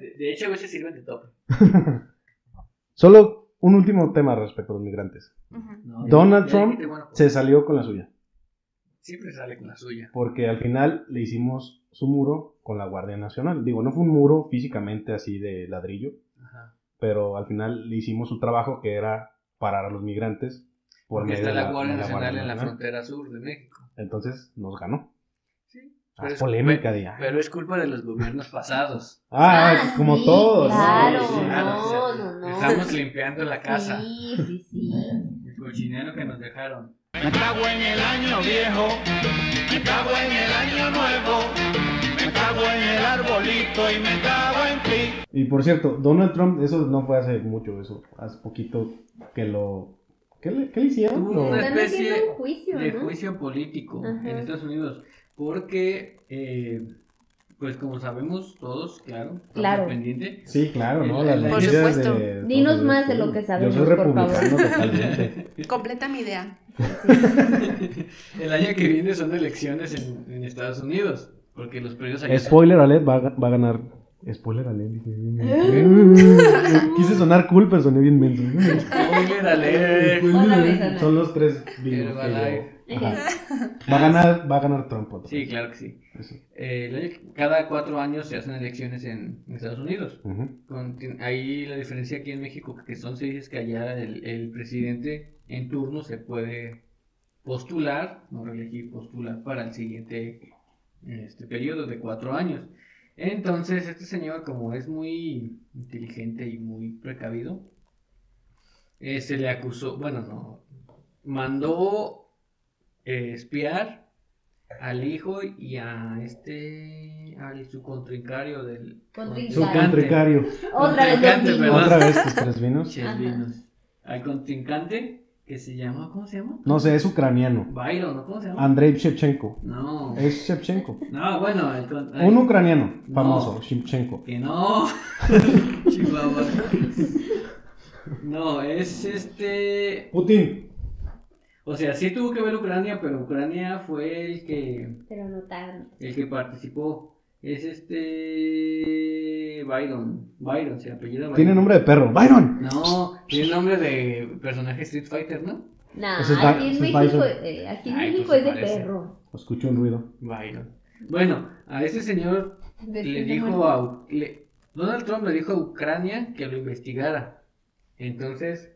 De, de hecho, a veces sirven de tope. Solo un último tema respecto a los migrantes. No, Donald ya Trump bueno, pues, Se salió con la suya, Siempre sale con la suya. porque al final le hicimos su muro con la Guardia Nacional. Digo, no fue un muro físicamente así de ladrillo, Ajá. pero al final le hicimos su trabajo que era parar a los migrantes por Porque medio está de la Guardia Nacional en la Nacional. frontera sur de México. Entonces nos ganó. Sí. Ah, Pero es- polémica de Pero es culpa de los gobiernos pasados. Ah, como sí, todos. ¿no? Claro, Sí, claro, no, o sea, no, no. Estamos limpiando la casa. Sí, sí, sí. El cochinero que nos dejaron. Me cago en el año viejo, me cago en el año nuevo, me cago en el arbolito y me cago en ti. Y por cierto, Donald Trump, eso no fue hace mucho, eso, hace poquito que lo... ¿Qué le, qué le hicieron? Una especie haciendo un juicio, de ¿no? juicio político Ajá. en Estados Unidos. Porque, eh, pues como sabemos todos, claro, Claro. pendiente. Sí, claro, ¿no? Las Por noticias supuesto. de Dinos más de lo que sabemos, Yo soy por favor. Completa mi idea. El año que viene son elecciones en, en Estados Unidos. Porque los son- Spoiler alert, va, va a ganar. Spoiler alert, dije bien. Quise sonar cool, pero soné bien menso. Spoiler alert. Son los tres bingos que. Va a ganar, va a ganar Trump otra Sí, claro que sí. Eh, cada cuatro años se hacen elecciones en, en Estados Unidos. Con- tien- ahí la diferencia aquí en México, que son seis, es que allá el, el presidente en turno se puede postular, no reelegir, postular para el siguiente este periodo de cuatro años. Entonces, este señor, como es muy inteligente y muy precavido, eh, se le acusó, bueno, no, mandó eh, espiar al hijo y a este, al su contrincario del. Su contrincante. contricario. Otra vez. Otra vez tus tres vinos. Al contrincante que se llama, ¿cómo se llama? No sé, es ucraniano. Byron, ¿no? ¿Cómo se llama? Andrei Shevchenko. No. Es Shevchenko. No, bueno, el Un ucraniano No. famoso, Shevchenko. Que no. Chihuahua. No, es este. Putin. O sea, sí tuvo que ver Ucrania, pero Ucrania fue el que Pero no tan. el que participó. Es este Byron. Byron, se apellida Byron. Tiene nombre de perro. ¡Byron! No, tiene nombre de personaje Street Fighter, ¿no? Nah, es aquí en México, eh, aquí en Ay, México pues es de parece. perro. Escucho un ruido. Byron. Bueno, a ese señor le dijo a le- Donald Trump le dijo a Ucrania que lo investigara. Entonces,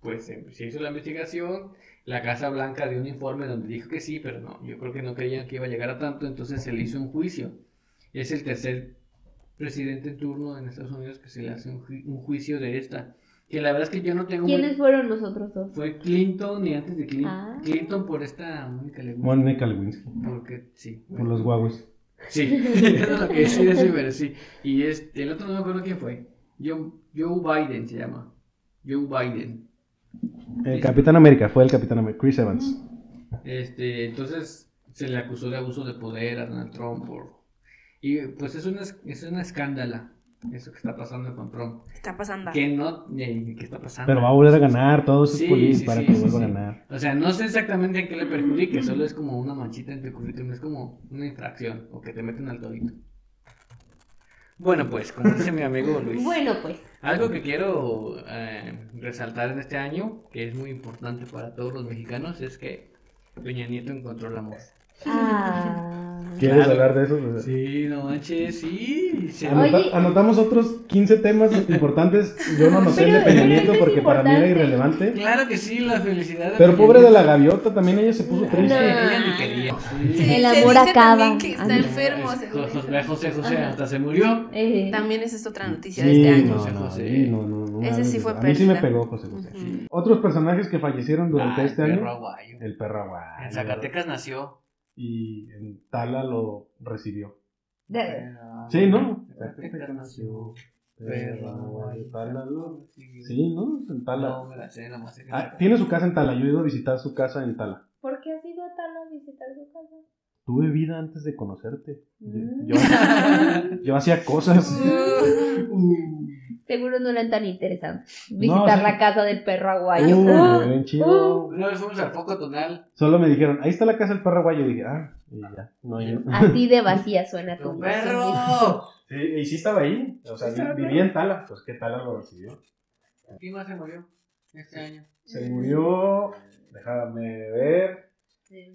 pues eh, se hizo la investigación. La Casa Blanca dio un informe donde dijo que sí, pero no, yo creo que no creían que iba a llegar a tanto, entonces se le hizo un juicio. Es el tercer presidente en turno en Estados Unidos que se le hace un, ju- un juicio de esta. Que la verdad es que yo no tengo... muy- ¿Quiénes fueron nosotros dos? Fue Clinton y antes de Clinton. Ah. Clinton por esta Mónica Lewinsky. Mónica Lewinsky. Porque sí. Por los guagues. Sí, eso es lo que sí, sí, pero sí. Y este, el otro no me acuerdo quién fue. Joe, Joe Biden se llama. Joe Biden. El Capitán América, fue el Capitán América. Chris Evans. Este, entonces se le acusó de abuso de poder a Donald Trump por... Y pues es una, es una escándala eso que está pasando con Trump. Está pasando. Que no... eh, ¿Qué está pasando? Pero va a volver a ganar, todo eso es Sí, para sí, que sí, vuelva a ganar. O sea, no sé exactamente en qué le perjudique, solo es como una manchita en tu currículum, es como una infracción o que te meten al torito. Bueno, pues, como dice mi amigo Luis, Bueno, pues. algo que quiero eh, resaltar en este año, que es muy importante para todos los mexicanos, es que Peña Nieto encontró el amor. Ah. ¿Quieres Claro. hablar de eso? Pues, Sí, no manches, sí. Anota- Oye. anotamos otros 15 temas importantes. Yo no anoté el de Peña Nieto porque para mí era irrelevante. Claro que sí, la felicidad. Pero Peña pobre de la gaviota, también ella se puso Sí, triste. ella ni quería. Sí, Sí. El se amor dice acaba. también que está no. enfermo. José, José, hasta se murió. Eh, También esa es otra noticia de Sí, este año. no, José no, José. sí, no, no, no, Ese no, sí no, fue A mí sí me pegó José José. Otros personajes que fallecieron durante Ah, este el año. perro aguayo. El perro aguayo. En Zacatecas nació. Y en Tala lo recibió. de- Sí, ¿no? Tala lo- Sí, Sí, ¿no? En Tala. No, me la sé, nada más sé que- Ah, tiene su casa en Tala. Yo he ido a visitar su casa en Tala. ¿Por qué has ido a Tala a visitar su casa? Tuve vida antes de conocerte. Yo, Mm. yo- yo hacía cosas. Seguro no eran tan interesantes. Visitar sí. la casa del perro aguayo. Uh, Uh, bien chido. Una vez fuimos al foco tonal. Solo me dijeron, ahí está la casa del perro aguayo. Y dije, ah, y ya. No, hay- así de vacía suena tu ¡Tu voz. perro! Sí, y sí estaba ahí. O sea, vi- vivía en Tala. Pues que Tala lo recibió. ¿Quién más se murió este año? Se murió. Déjame ver.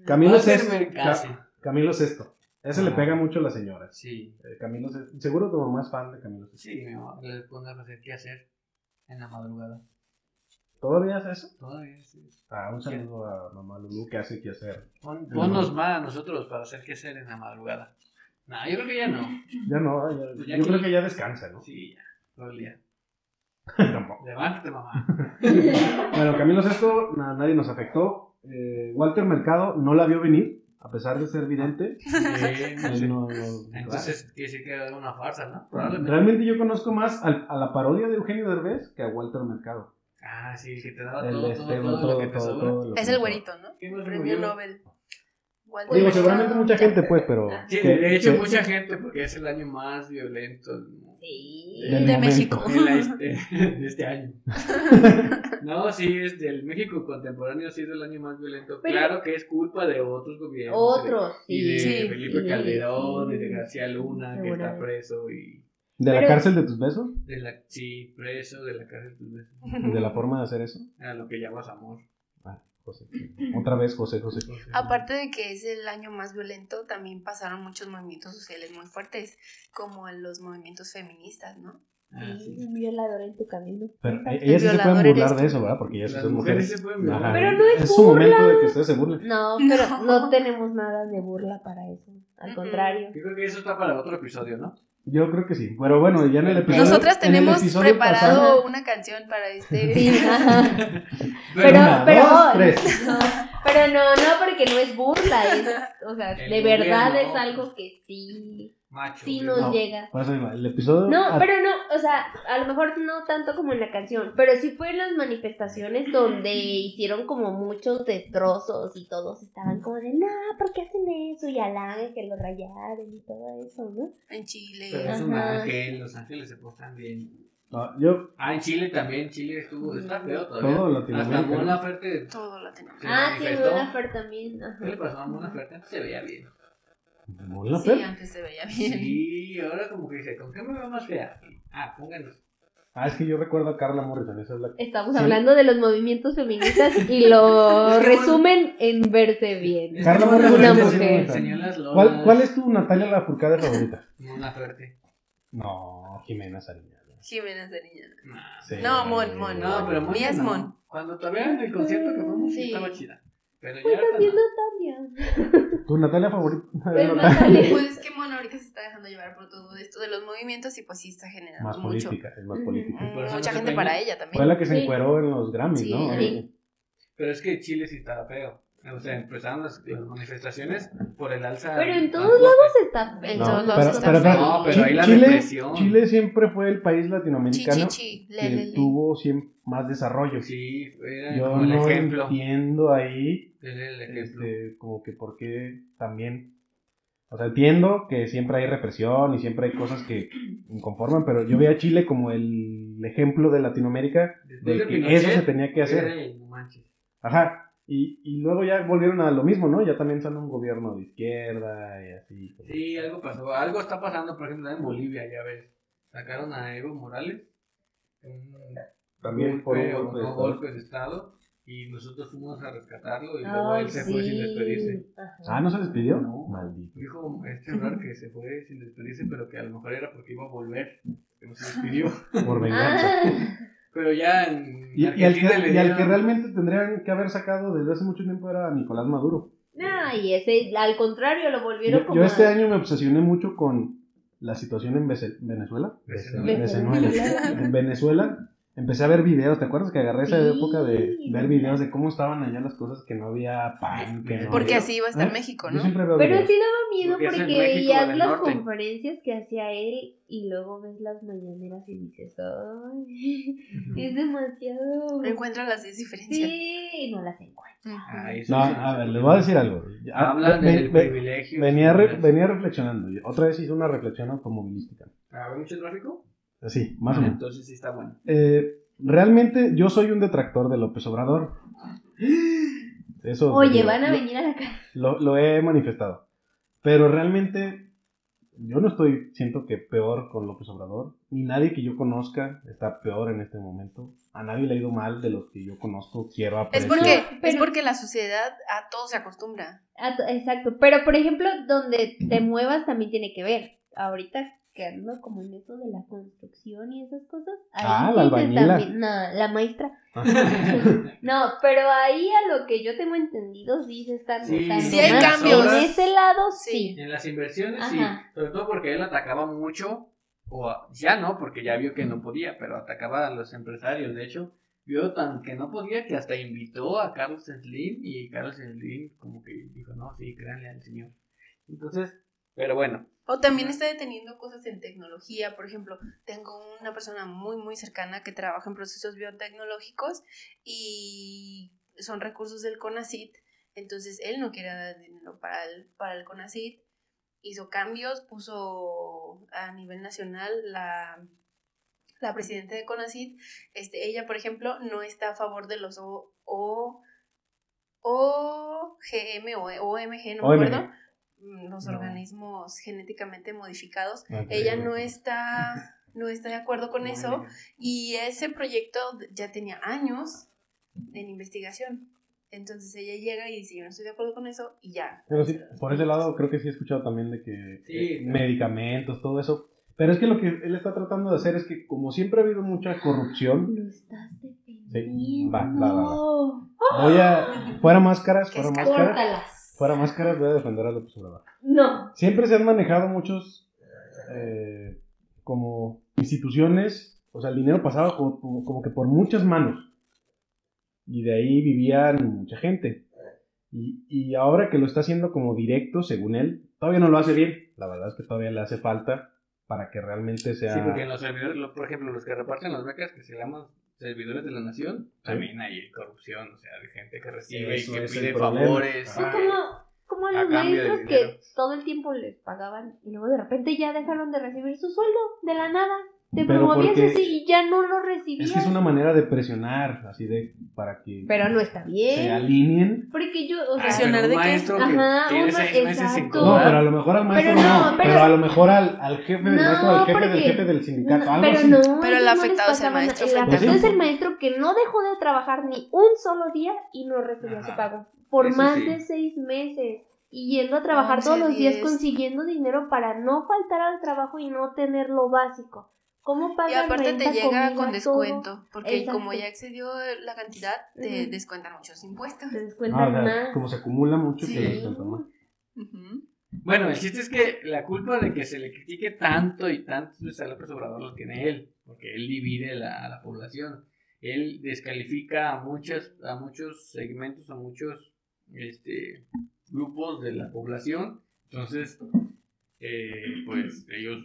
Camilo Sesto. Ca- Camilo Sesto. Ese le Ah. pega mucho a las señoras. Sí, Eh, Camilo. Seguro tu mamá es fan de Camilo Sesto. sí, mi mamá le pone a hacer qué hacer en la madrugada. ¿Todavía hace eso? Todavía sí. Ah, un saludo a mamá Lulu que hace que hacer. Pon- Ponnos más a nosotros para hacer qué hacer en la madrugada. No, yo creo que ya no. Ya no, ya- Pues ya yo que- creo que ya descansa, ¿no? Sí, ya. Todo el día. Tampoco. Levántate, mamá. Bueno, Camilo Sesto, na- nadie nos afectó. Eh, Walter Mercado no la vio venir, a pesar de ser vidente. Sí, no sé. no- no- Entonces, quiere decir que era una farsa, ¿no? Probablemente. Realmente yo conozco más al- a la parodia de Eugenio Derbez que a Walter Mercado. Ah, sí, que te daba El todo, este, todo, todo, todo, lo que te todo, sobra. todo lo Es que- el güerito, ¿no? ¿Quién más se Premio? Nobel. Walter Digo, seguramente mucha gente, pues, pero. Sí, que- de hecho, que- mucha gente, porque es el año más violento. Sí. Del de. México. Este- de este año. No, sí, es del México contemporáneo ha sido el año más violento. Pero- claro que es culpa de otros gobiernos. Otros, Y sí. de Sí. Felipe Sí, Calderón, y de sí. García Luna, que está preso, y ¿De la Pero- cárcel de tus besos? de la, sí, preso de la cárcel. pues, ¿De la forma de hacer eso? A lo que llamas amor. José. Otra vez, José, José. Aparte de que es el año más violento, también pasaron muchos movimientos sociales muy fuertes, como los movimientos feministas, ¿no? Ah, Sí, un violador en tu camino. Pero ellas sí se pueden burlar de eso, ¿verdad? Porque ellas Las son mujeres se. Pero no es su burla. momento de que ustedes se burlen. No, pero no tenemos nada de burla para eso. Al contrario. Yo creo que eso está para otro episodio, ¿no? Yo creo que sí. Pero bueno, ya en el episodio. Nosotras tenemos episodio preparado pasado- una canción para este. Sí. Pero, Una, pero, dos, tres. no, pero no, no, porque no es burla, es, o sea, El de verdad gobierno. es algo que sí, Macho. sí nos No. llega. Por eso iba, el episodio. No, ah, pero no, o sea, a lo mejor no tanto como en la canción, pero sí fue en las manifestaciones donde hicieron como muchos destrozos y todos estaban como de, no, ¿por qué hacen eso? Y al ángel que lo rayaron y todo eso, ¿no? En Chile. Pero es un Ajá. ángel, los ángeles se portan bien. no, yo, Ah, en Chile también, Chile estuvo, está feo todavía. todo Hasta Latinoamérica. Mon ¿no? Laferte Todo se ah, sí. Mon Laferte también, ajá. ¿Qué le pasó a Mon Laferte? Se veía bien. Mon Sí, antes se veía bien. Sí, ahora como que dice, ¿con qué me veo más fea? Ah, pónganos. Ah, es que yo recuerdo a Carla Morrison. Esa es la. Estamos Sí. hablando de los movimientos feministas y lo resumen en verse bien. Carla Morrison Una mujer. ¿Cuál, ¿Cuál es tu Natalia Lafourcade favorita? Mon Laferte. No, Jimena Sariñana. Jimena Sariñana. Sí. No, Mon, Mon, No, pero Mon Mía es no. Mon. Cuando todavía en el concierto que fuimos, Sí. estaba chida. Pero Pues ya no. Tania. ¿Tu Natalia favorita? El Natalia. Natalia. Pues es que Mono ahorita se está dejando llevar por todo esto de los movimientos y pues sí está generando Más mucho. política, es más política. Mm, no Mucha gente para ella también. Fue la que se Sí. encueró en los Grammys, Sí, ¿no? sí. Pero es que Chile sí estaba feo. O sea, empezaron las, las manifestaciones por el alza. Pero en todos lados está En No, todos lados pero, está pero, No, pero ahí la Chile, represión. Chile siempre fue el país latinoamericano chi, chi, le, que le, le. tuvo siempre más desarrollo. Sí, era Yo como el no ejemplo. entiendo ahí el ejemplo. este, como que por qué también... O sea, entiendo que siempre hay represión y siempre hay cosas que inconforman, pero yo veía a Chile como el ejemplo de Latinoamérica Después de de que Pinochet, eso se tenía que hacer. no. Ajá. Y, y luego ya volvieron a lo mismo, ¿no? Ya también sale un gobierno de izquierda y así. como- Sí, algo pasó. Algo está pasando, por ejemplo, en Bolivia, ya ves. Sacaron a Evo Morales. Un También por un golpe, o golpe de no estado. golpe de Estado. Y nosotros fuimos a rescatarlo y luego Ay, él se fue sin despedirse. sí. Ajá. Ah, ¿no se despidió? No. Maldito. Dijo este hablar que se fue sin despedirse, pero que a lo mejor era porque iba a volver. Que no se despidió. Por venganza. Ah, pero ya en Y, y al que, le y al dieron- que realmente tendrían que haber sacado desde hace mucho tiempo era Nicolás Maduro. no, y ese, al contrario, lo volvieron Yo, como. yo este a- año me obsesioné mucho con la situación en Venezuela. Venezuela. Venezuela. En Venezuela. Empecé a ver videos, ¿te acuerdas que agarré esa Sí. época de ver videos de cómo estaban allá las cosas, que no había pan, que no Porque había- así iba a estar ¿Eh? México, Yo ¿no? siempre veo Pero videos. sí daba miedo Porque porque veías las norte. conferencias que hacía él y luego ves las mañaneras y dices, ay, es demasiado. Encuentra las 10 diferencias. Sí, no las encuentro. Ujú. Ay, eso No, a ver, les voy a decir algo. Ah, Hablan ve- del privilegio. venía, re- venía reflexionando. Otra vez hice una reflexión automovilística. ¿Había mucho tráfico? Sí, más o Ah, menos. Entonces sí está bueno. Eh, realmente yo soy un detractor de López Obrador. Eso Oye, digo, van a lo- venir a la casa. Lo, lo he manifestado. Pero realmente yo no estoy, siento que peor con López Obrador. Ni nadie que yo conozca está peor en este momento. A nadie le ha ido mal de los que yo conozco, quiero Es apreciar. porque, No, pero- es porque la sociedad a todo se acostumbra. To- Exacto, pero por ejemplo, donde te muevas también tiene que ver. Ahorita que ando como en eso de la construcción y esas cosas. ahí Ah, la albañila. también- no, la maestra. No, pero ahí a lo que yo tengo entendido sí se están Sí, notando Sí hay más. cambios. En ese lado Sí. sí. En las inversiones sí, sobre todo porque él atacaba mucho, o ya no, porque ya vio que no podía, pero atacaba a los empresarios. De hecho, vio tan que no podía que hasta invitó a Carlos Slim y Carlos Slim como que dijo, no, sí, créanle al señor. Entonces, pero bueno, O también está deteniendo cosas en tecnología. Por ejemplo, tengo una persona muy, muy cercana que trabaja en procesos biotecnológicos y son recursos del CONACIT. Entonces, él no quiere dar dinero para el, para el CONACIT. Hizo cambios, puso a nivel nacional la, la presidenta de CONACIT. Este, ella, por ejemplo, no está a favor de los O, o, OGM o OMG, no me acuerdo los No. organismos genéticamente modificados. Ok. Ella no está, no está de acuerdo con eso y ese proyecto ya tenía años en investigación. Entonces ella llega y dice, yo no estoy de acuerdo con eso y ya. Pero sí, por ese lado creo que sí he escuchado también de que Sí, eh, claro. medicamentos, todo eso. Pero es que lo que él está tratando de hacer es que como siempre ha habido mucha corrupción, Lo estás defendiendo. va, va, va, va. voy a... Fuera máscaras, fuera máscaras. Fuera máscaras voy a defender a López Obrador. No. Siempre se han manejado muchos eh, como instituciones, o sea, el dinero pasaba como, como- como que por muchas manos. Y de ahí vivían mucha gente. Y, y ahora que lo está haciendo como directo, según él, todavía no lo hace bien. La verdad es que todavía le hace falta para que realmente sea... Sí, porque en los servidores, lo- por ejemplo, los que reparten las becas, que se llaman servidores de la nación, también hay corrupción, o sea, de gente que recibe y que pide favores. O Ah. como, como a los cambio de maestros que todo el tiempo les pagaban y luego de repente ya dejaron de recibir su sueldo de la nada. Te Pero promovías así y ya no lo recibías. Es que es una manera de presionar, así de... para que Pero no está se bien. alineen. Porque yo, o sea, Presionar de qué? maestro que Ajá, meses sin exacto. No, pero a lo mejor al maestro Pero no, no, pero, pero- a lo mejor al, al jefe del No, maestro, al jefe del porque- jefe del sindicato, no, algo pero así. no. Pero el afectado es el maestro. El afectado es el maestro que no dejó de trabajar ni un solo día y no recibía Ajá. su pago. Por más sí. de seis meses. Y yendo a trabajar Once, todos los días diez. consiguiendo dinero para no faltar al trabajo y no tener lo básico. ¿Cómo Y aparte te llega comida, con todo? descuento, porque Exacto. como ya excedió la cantidad, te descuentan muchos impuestos. Te Ah, descuentan o sea, más. como se acumula mucho, Sí. que descuenta más. Bueno, el chiste es que la culpa de que se le critique tanto y tanto pues, a López Obrador lo tiene él, porque él divide la, a la población. Él descalifica a muchas, a muchos segmentos, a muchos este, grupos de la población. Entonces, eh, pues ellos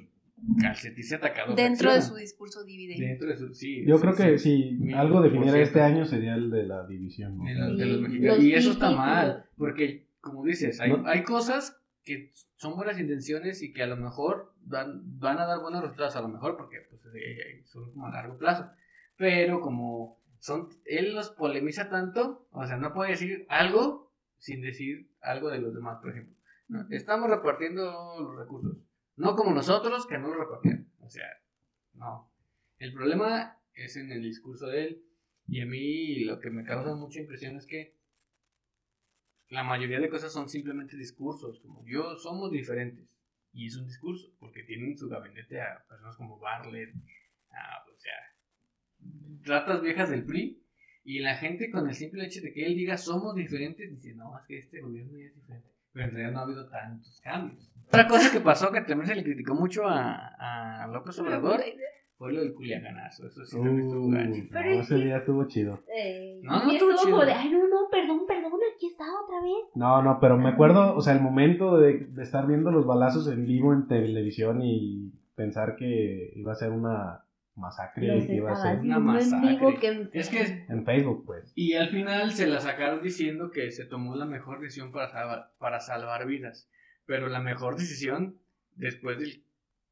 calcetice atacado. Dentro de su discurso divide. Dentro de su, sí. Yo sí, creo que sí. si Mil algo definiera este año sería el de la división. ¿no? de, la- de los Sí, mexicanos. los Y eso está mal, porque como dices, hay, No. hay cosas que son buenas intenciones y que a lo mejor van, van a dar buenos resultados, a lo mejor porque pues, eh, son como a largo plazo. Pero como son, él los polemiza tanto, o sea, no puede decir algo sin decir algo de los demás, por ejemplo. ¿no? Estamos repartiendo los recursos, no como nosotros que no los repartimos. O sea, no. El problema es en el discurso de él. Y a mí lo que me causa mucha impresión es que la mayoría de cosas son simplemente discursos, como yo somos diferentes. Y es un discurso, porque tienen en su gabinete a personas como Bartlett, a, o sea, ratas viejas del PRI. Y la gente con el simple hecho de que él diga somos diferentes, dice, no, es que este gobierno ya es diferente. Pero en realidad no ha habido tantos cambios. Otra cosa que pasó, que también se le criticó mucho a, a López Obrador, fue lo del culiacanazo. Eso sí también estuvo gacho. Pero no, es ese día estuvo chido. Eh, No, no estuvo chido. como de, ay, no, no, perdón, perdón, aquí está otra vez. No, no, pero me acuerdo, o sea, el momento de, de estar viendo los balazos en vivo en televisión y pensar que iba a ser una masacre, Los que iba a ser una masacre. vivo que Es que en Facebook, pues. Y al final se la sacaron diciendo que se tomó la mejor decisión para salvar, para salvar vidas. Pero la mejor decisión después del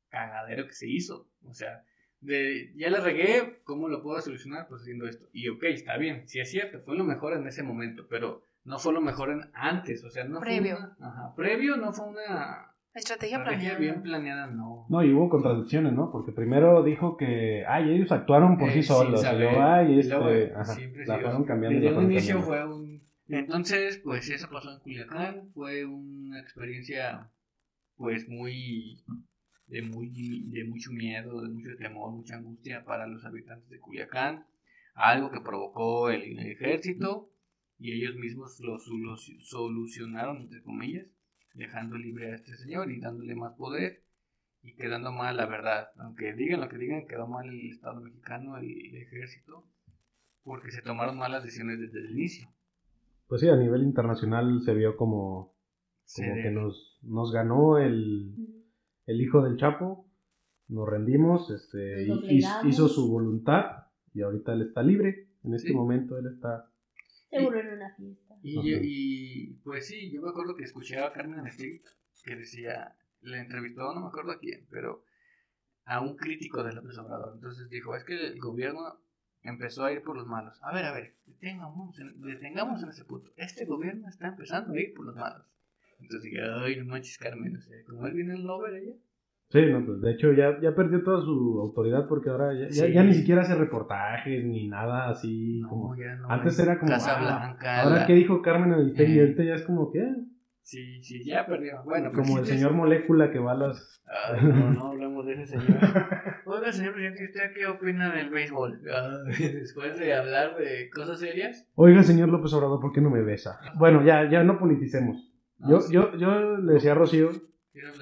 cagadero que se hizo. O sea, de ya la regué, ¿cómo lo puedo solucionar? Pues haciendo esto. Y ok, está bien, sí es cierto, fue lo mejor en ese momento, pero no fue lo mejor en antes. O sea, no Previo. fue una, ajá, previo no fue una Estrategia estrategia planeada. bien planeada, no. No, y hubo contradicciones, ¿no? Porque primero dijo que, ay, ellos actuaron por Eh, sí solos. Y luego, ay, este, ajá, la fueron cambiando. Desde un inicio cambiando. fue un... Entonces, pues eso pasó en Culiacán, fue una experiencia pues muy de muy de mucho miedo, de mucho temor, mucha angustia para los habitantes de Culiacán, algo que provocó el ejército y ellos mismos lo solu- solucionaron entre comillas, dejando libre a este señor y dándole más poder y quedando mal la verdad, aunque digan lo que digan, quedó mal el Estado mexicano, el ejército, porque se tomaron malas decisiones desde el inicio. Pues sí, a nivel internacional se vio como, que nos, nos ganó el, el hijo del Chapo, nos rendimos, este, Nos hizo, su voluntad y ahorita él está libre. En este Sí. momento él está... Seguro en una fiesta. Y, pues sí, yo me acuerdo que escuché a Carmen Aristegui que decía, le entrevistó, no me acuerdo a quién, pero a un crítico de López Obrador. Entonces dijo, es que el gobierno empezó a ir por los malos. A ver, a ver, detengamos, en- detengamos en ese punto. Este gobierno está empezando a ir por los malos. Entonces dije, ay, no manches, Carmen, o sea, como él viene el lover ella. Sí, no, pues de hecho ya, ya perdió toda su autoridad porque ahora ya, ya, Sí. ya ni siquiera hace reportajes ni nada así como... ya no. Antes es era como, Casa ah, Blanca. Ahora la- que dijo Carmen Aristegui, Eh. ahorita ya es como que... ah, Sí, sí, ya perdió. Bueno, pues como el sí, señor Molécula que va a las... Ay, no, no hablamos de ese señor. Oiga, señor presidente, ¿usted qué opina del béisbol? Ay, Después de hablar de cosas serias. Oiga, señor López Obrador, ¿por qué no me besa? Bueno, ya, ya no politicemos. Yo, sí, yo, yo le decía a Rocío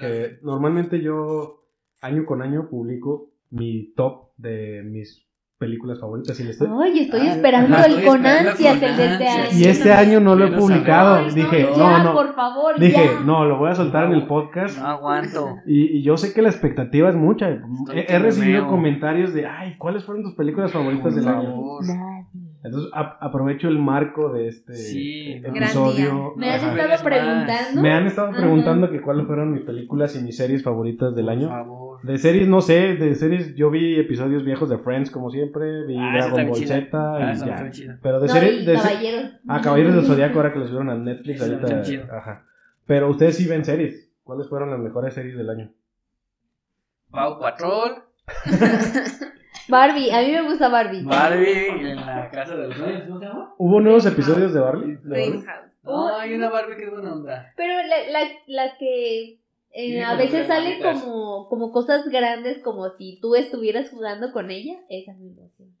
que normalmente yo año con año publico mi top de mis películas favoritas y le estoy... Ay, estoy Ah, esperando ajá, el estoy con ansias el de este año. Y este año no lo he publicado. saber. Dije, ya, no, no. por favor, Dije, ya. no, lo voy a soltar en el podcast. No aguanto. Y, y yo sé que la expectativa es mucha. He, he recibido comentarios de, ay, ¿cuáles fueron tus películas favoritas del año? favor. Entonces a- aprovecho el marco de este Sí, episodio. ¿Me has estado preguntando? Me han estado Ajá. preguntando que cuáles fueron mis películas y mis series favoritas del Por año. favor. De series, no sé, de series yo vi episodios viejos de Friends como siempre, vi Ah, Dragon Ball. Z Ah, y ya. Pero de No, series... de se- caballeros. Ah, Caballeros del Zodiaco ahora que los subieron a Netflix ahorita. Ajá. Pero ustedes sí ven series. ¿Cuáles fueron las mejores series del año? Pau Patrol, Barbie, a mí me gusta Barbie. Barbie en la casa de los sueños, ¿cómo se llama? ¿Hubo nuevos episodios de Barbie? Greenhouse. No, hay una Barbie que es buena onda. Pero la, la, la que eh, a veces bonitas. como, como cosas grandes, como si tú estuvieras jugando con ella. Esa. Esa me emociona.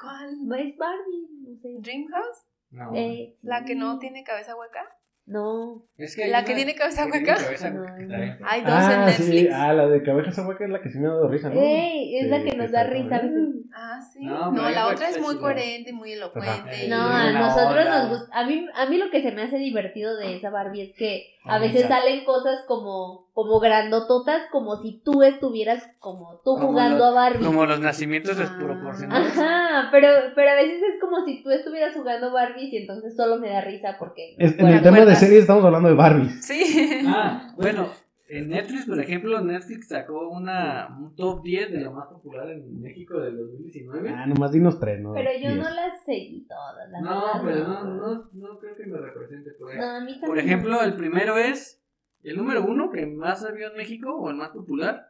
¿Cuál? Es Barbie, no sé. ¿Dream House? No. Eh, ¿La que no tiene cabeza hueca? No. Es que ¿La una que tiene cabeza tiene hueca? cabeza sé. Hay dos en Ah, sí, Netflix. ah, la de cabeza hueca es la que sí me ha dado risa, ¿no? Ey, es la Sí, que que nos da risa a como, veces. Ah, sí. No, la otra es muy coherente, muy elocuente. No, a nosotros nos gusta. A mí, a mí lo que se me hace divertido de esa Barbie es que a Ah, veces salen cosas como, como grandototas, como si tú estuvieras como tú Como jugando a Barbie. Como los nacimientos Ah. desproporcionados. Ajá, pero, pero a veces es como si tú estuvieras jugando Barbies y entonces solo me da risa porque... Es- en el tema de series estamos hablando de Barbies. Sí. Ah, bueno, en Netflix, por ejemplo, Netflix sacó una, un top 10 de lo más popular en México del 2019. Ah, nomás dinos tres, ¿no? Pero yo Diez. no las seguí todas, la No, verdad, pero no, no, no creo que me represente. Por, No, a mí por ejemplo, el primero es, el número uno que más se vio en México, o el más popular,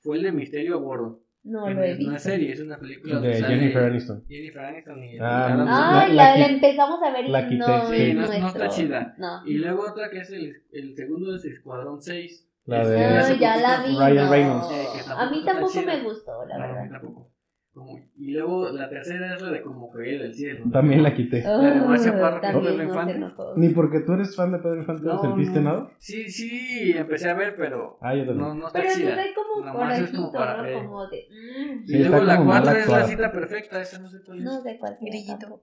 fue el de Misterio a Bordo. No lo he no es visto. serie, es una película De sale Jennifer Aniston. Jennifer Aniston y Ah. Ay, La- la, la empezamos a ver y la quité, no sí. no- no está chida. No. Y luego otra que es el, el segundo es Escuadrón 6. La de- Ah, ya poquito la vi. Ryan no. Reynolds. Que tampoco A mí tampoco chida. me gustó, la No, a mí verdad. tampoco. Como- Y luego la tercera es la de Como Caída del Cielo. También la quité. La de Marcia que Pedro no Infante. Ni porque tú eres fan de Pedro Infante No, sentiste no. nada. Sí, sí, empecé a ver, pero Ah, yo también. no, no está Pero chida. da como es corajito, como para ¿no? ver. Como de... mm, Y Sí, luego está la 4 es la cita perfecta, esa no sé cuál es. no sé cuál sea Grillito.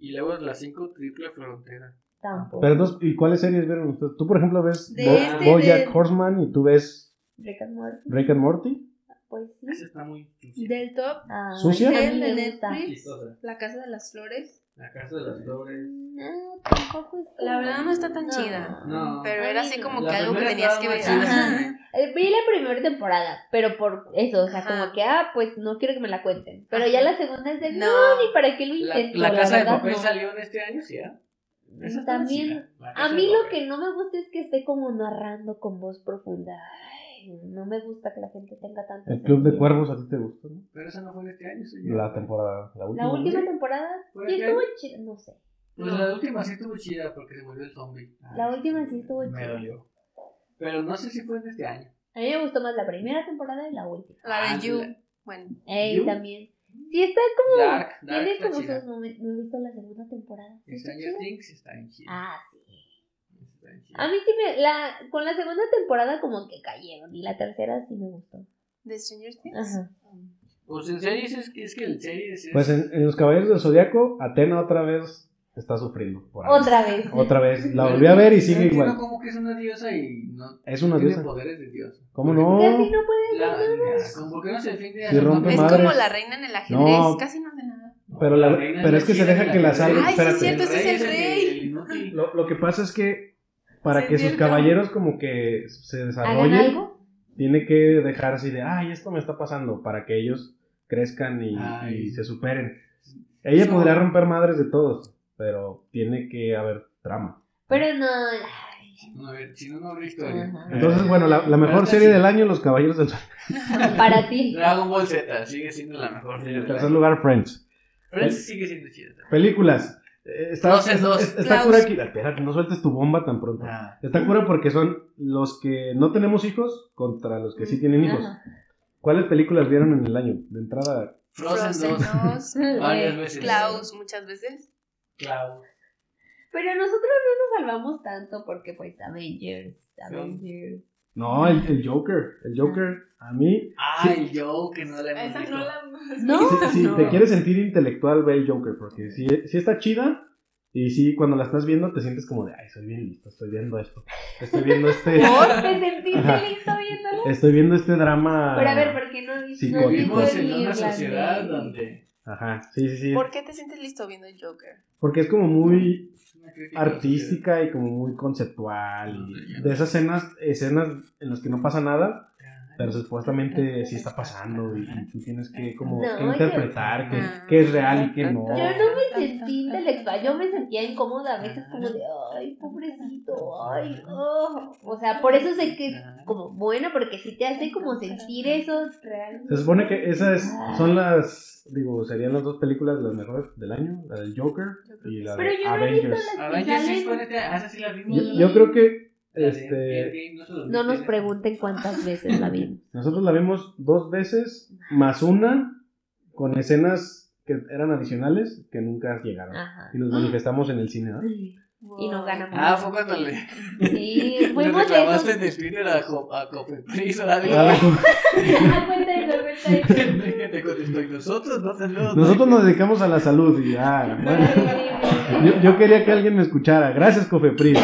Y luego la 5, Triple Frontera. Tampoco. Pero entonces, ¿y cuáles series vieron ustedes? Tú, por ejemplo, ves Bo- este, Bojack Horseman y tú ves Rick and Morty, Rick and Morty. pues sí. Esa está muy sucia. Del top, Ah, ¿Sucia? el de. Netflix. La Casa de las Flores. La Casa de las Flores. No, tampoco es La verdad no está tan chida. No. Pero era así como La que algo que tenías que ver. Eh, Vi la primera temporada, pero por eso, o sea, Ajá. como que, ah, pues no quiero que me la cuenten. Pero Ajá. ya la segunda es de, no, No. ni para qué lo intento. la Casa de verdad, Papel no. salió en este año, ¿sí? ah? Esa También, a mí lo que no me gusta es que esté como narrando con voz profunda. Ay, no me gusta que la gente tenga tanto. El Club de. Cuervos, ¿a ti te gustó? no? Pero esa no fue en este año, señor. La temporada, la última. La ¿no? última ¿Sí? temporada ¿Fue sí este estuvo chida, no sé. Pues la última sí estuvo chida porque se murió el zombie. La última sí estuvo Me chida. dolió. Pero no sé si fue en este año. A mí me gustó más la primera temporada y la última. La Ah, de You. la- Bueno. Ey, ¿You? también. Sí, está como. Dark, Dark tiene está como sus momentos. No he visto la segunda temporada. ¿Sí está Stranger? Things está en chida. Ah, sí. Está en chida. A mí sí me. La, con la segunda temporada como que cayeron. Y la tercera sí me gustó. ¿De Stranger Things? Ajá. Pues en series es que, es que el series es... Pues en, en Los Caballeros del Zodiaco, Atena otra vez está sufriendo. por ahí. Otra vez. Otra vez. La volví a ver y sigue igual. como que es una diosa y no Es una tiene diosa. poderes de diosa. ¿Cómo no? Casi no puede La, hacer nada. como ¿Por qué no se defiende a Sí, su rompe papá? Es como la reina en el ajedrez. No. Casi no hace nada. Pero, la- reina pero es que se deja de que la salve. Ay, sí, Espérate. es cierto, ese es el rey. el inútil. Lo, lo que pasa es que para que sus caballeros como que se ¿Hagan desarrollen, algo? tiene que dejar así de, ay, esto me está pasando, para que ellos crezcan y, Ay. y se superen. Ella No. podría romper madres de todos, pero tiene que haber trama. Pero no. No, a ver, si no, no habrá historia. Ajá. Entonces, bueno, la, la mejor serie del año, Los Caballeros del Sol. Para ti. Dragon Ball Z sigue siendo la mejor serie En del tercer año. lugar, Friends. Friends sigue siendo chida. también. Películas. Eh, Está, Dos en dos. es- está Klaus. cura aquí. Espérate, no sueltes tu bomba tan pronto. Ah. Está cura porque son los que no tenemos hijos contra los que sí tienen hijos. Ajá. ¿Cuáles películas vieron en el año? De entrada, Frozen 2. Frozen 2. Varias veces. Klaus muchas veces. Klaus. Pero nosotros no nos salvamos tanto porque, pues, Avengers. Avengers. No, el, el Joker. El Joker, a mí. Ay, yo que no la hemos Esa no la ¿No? Si, si No. te quieres sentir intelectual, ve el Joker. Porque sí, sí está chida. Y sí, cuando la estás viendo, te sientes como de, ay, soy bien listo, estoy viendo esto. Estoy viendo este. ¿Por? ¿Te sentiste listo viéndolo? Estoy viendo este drama. Pero a ver, ¿por qué no no Vivimos el en una sociedad donde Ajá, sí, sí, sí. ¿Por qué te sientes listo viendo el Joker? Porque es como muy artística y como muy conceptual. Y de esas escenas, escenas en las que no pasa nada. Pero supuestamente sí está pasando y, y tú tienes que como No, que interpretar qué Ah. qué es real y qué no. Yo no me sentí intelectual, yo me sentía incómoda a veces como de, ay, pobrecito, ay, oh. O sea, por eso sé que es como bueno, porque sí te hace como sentir eso real. Se supone que esas son las, digo, serían las dos películas las mejores del año, la del Joker y la Pero de yo no he visto Avengers. las que Avengers sí salen. fue en este. Ah, esa sí la vimos. Yo, yo creo que Este, Endgame, no, nos viste. pregunten cuántas veces la vimos. nosotros la vimos dos veces, más una, con escenas que eran adicionales que nunca llegaron. Ajá. Y nos manifestamos en el cine, ¿no? Y nos ganamos. Ah, fue cuando le, Sí, fuimos reclamaste esos. en Twitter a, a Cofepris. Ah, la- Ah, cuenta eso, cuenta eso. Que te contestó, y nosotros no tenemos. Nosotros nos dedicamos a la salud y ah, bueno. Yo, yo quería que alguien me escuchara. Gracias, Cofepris.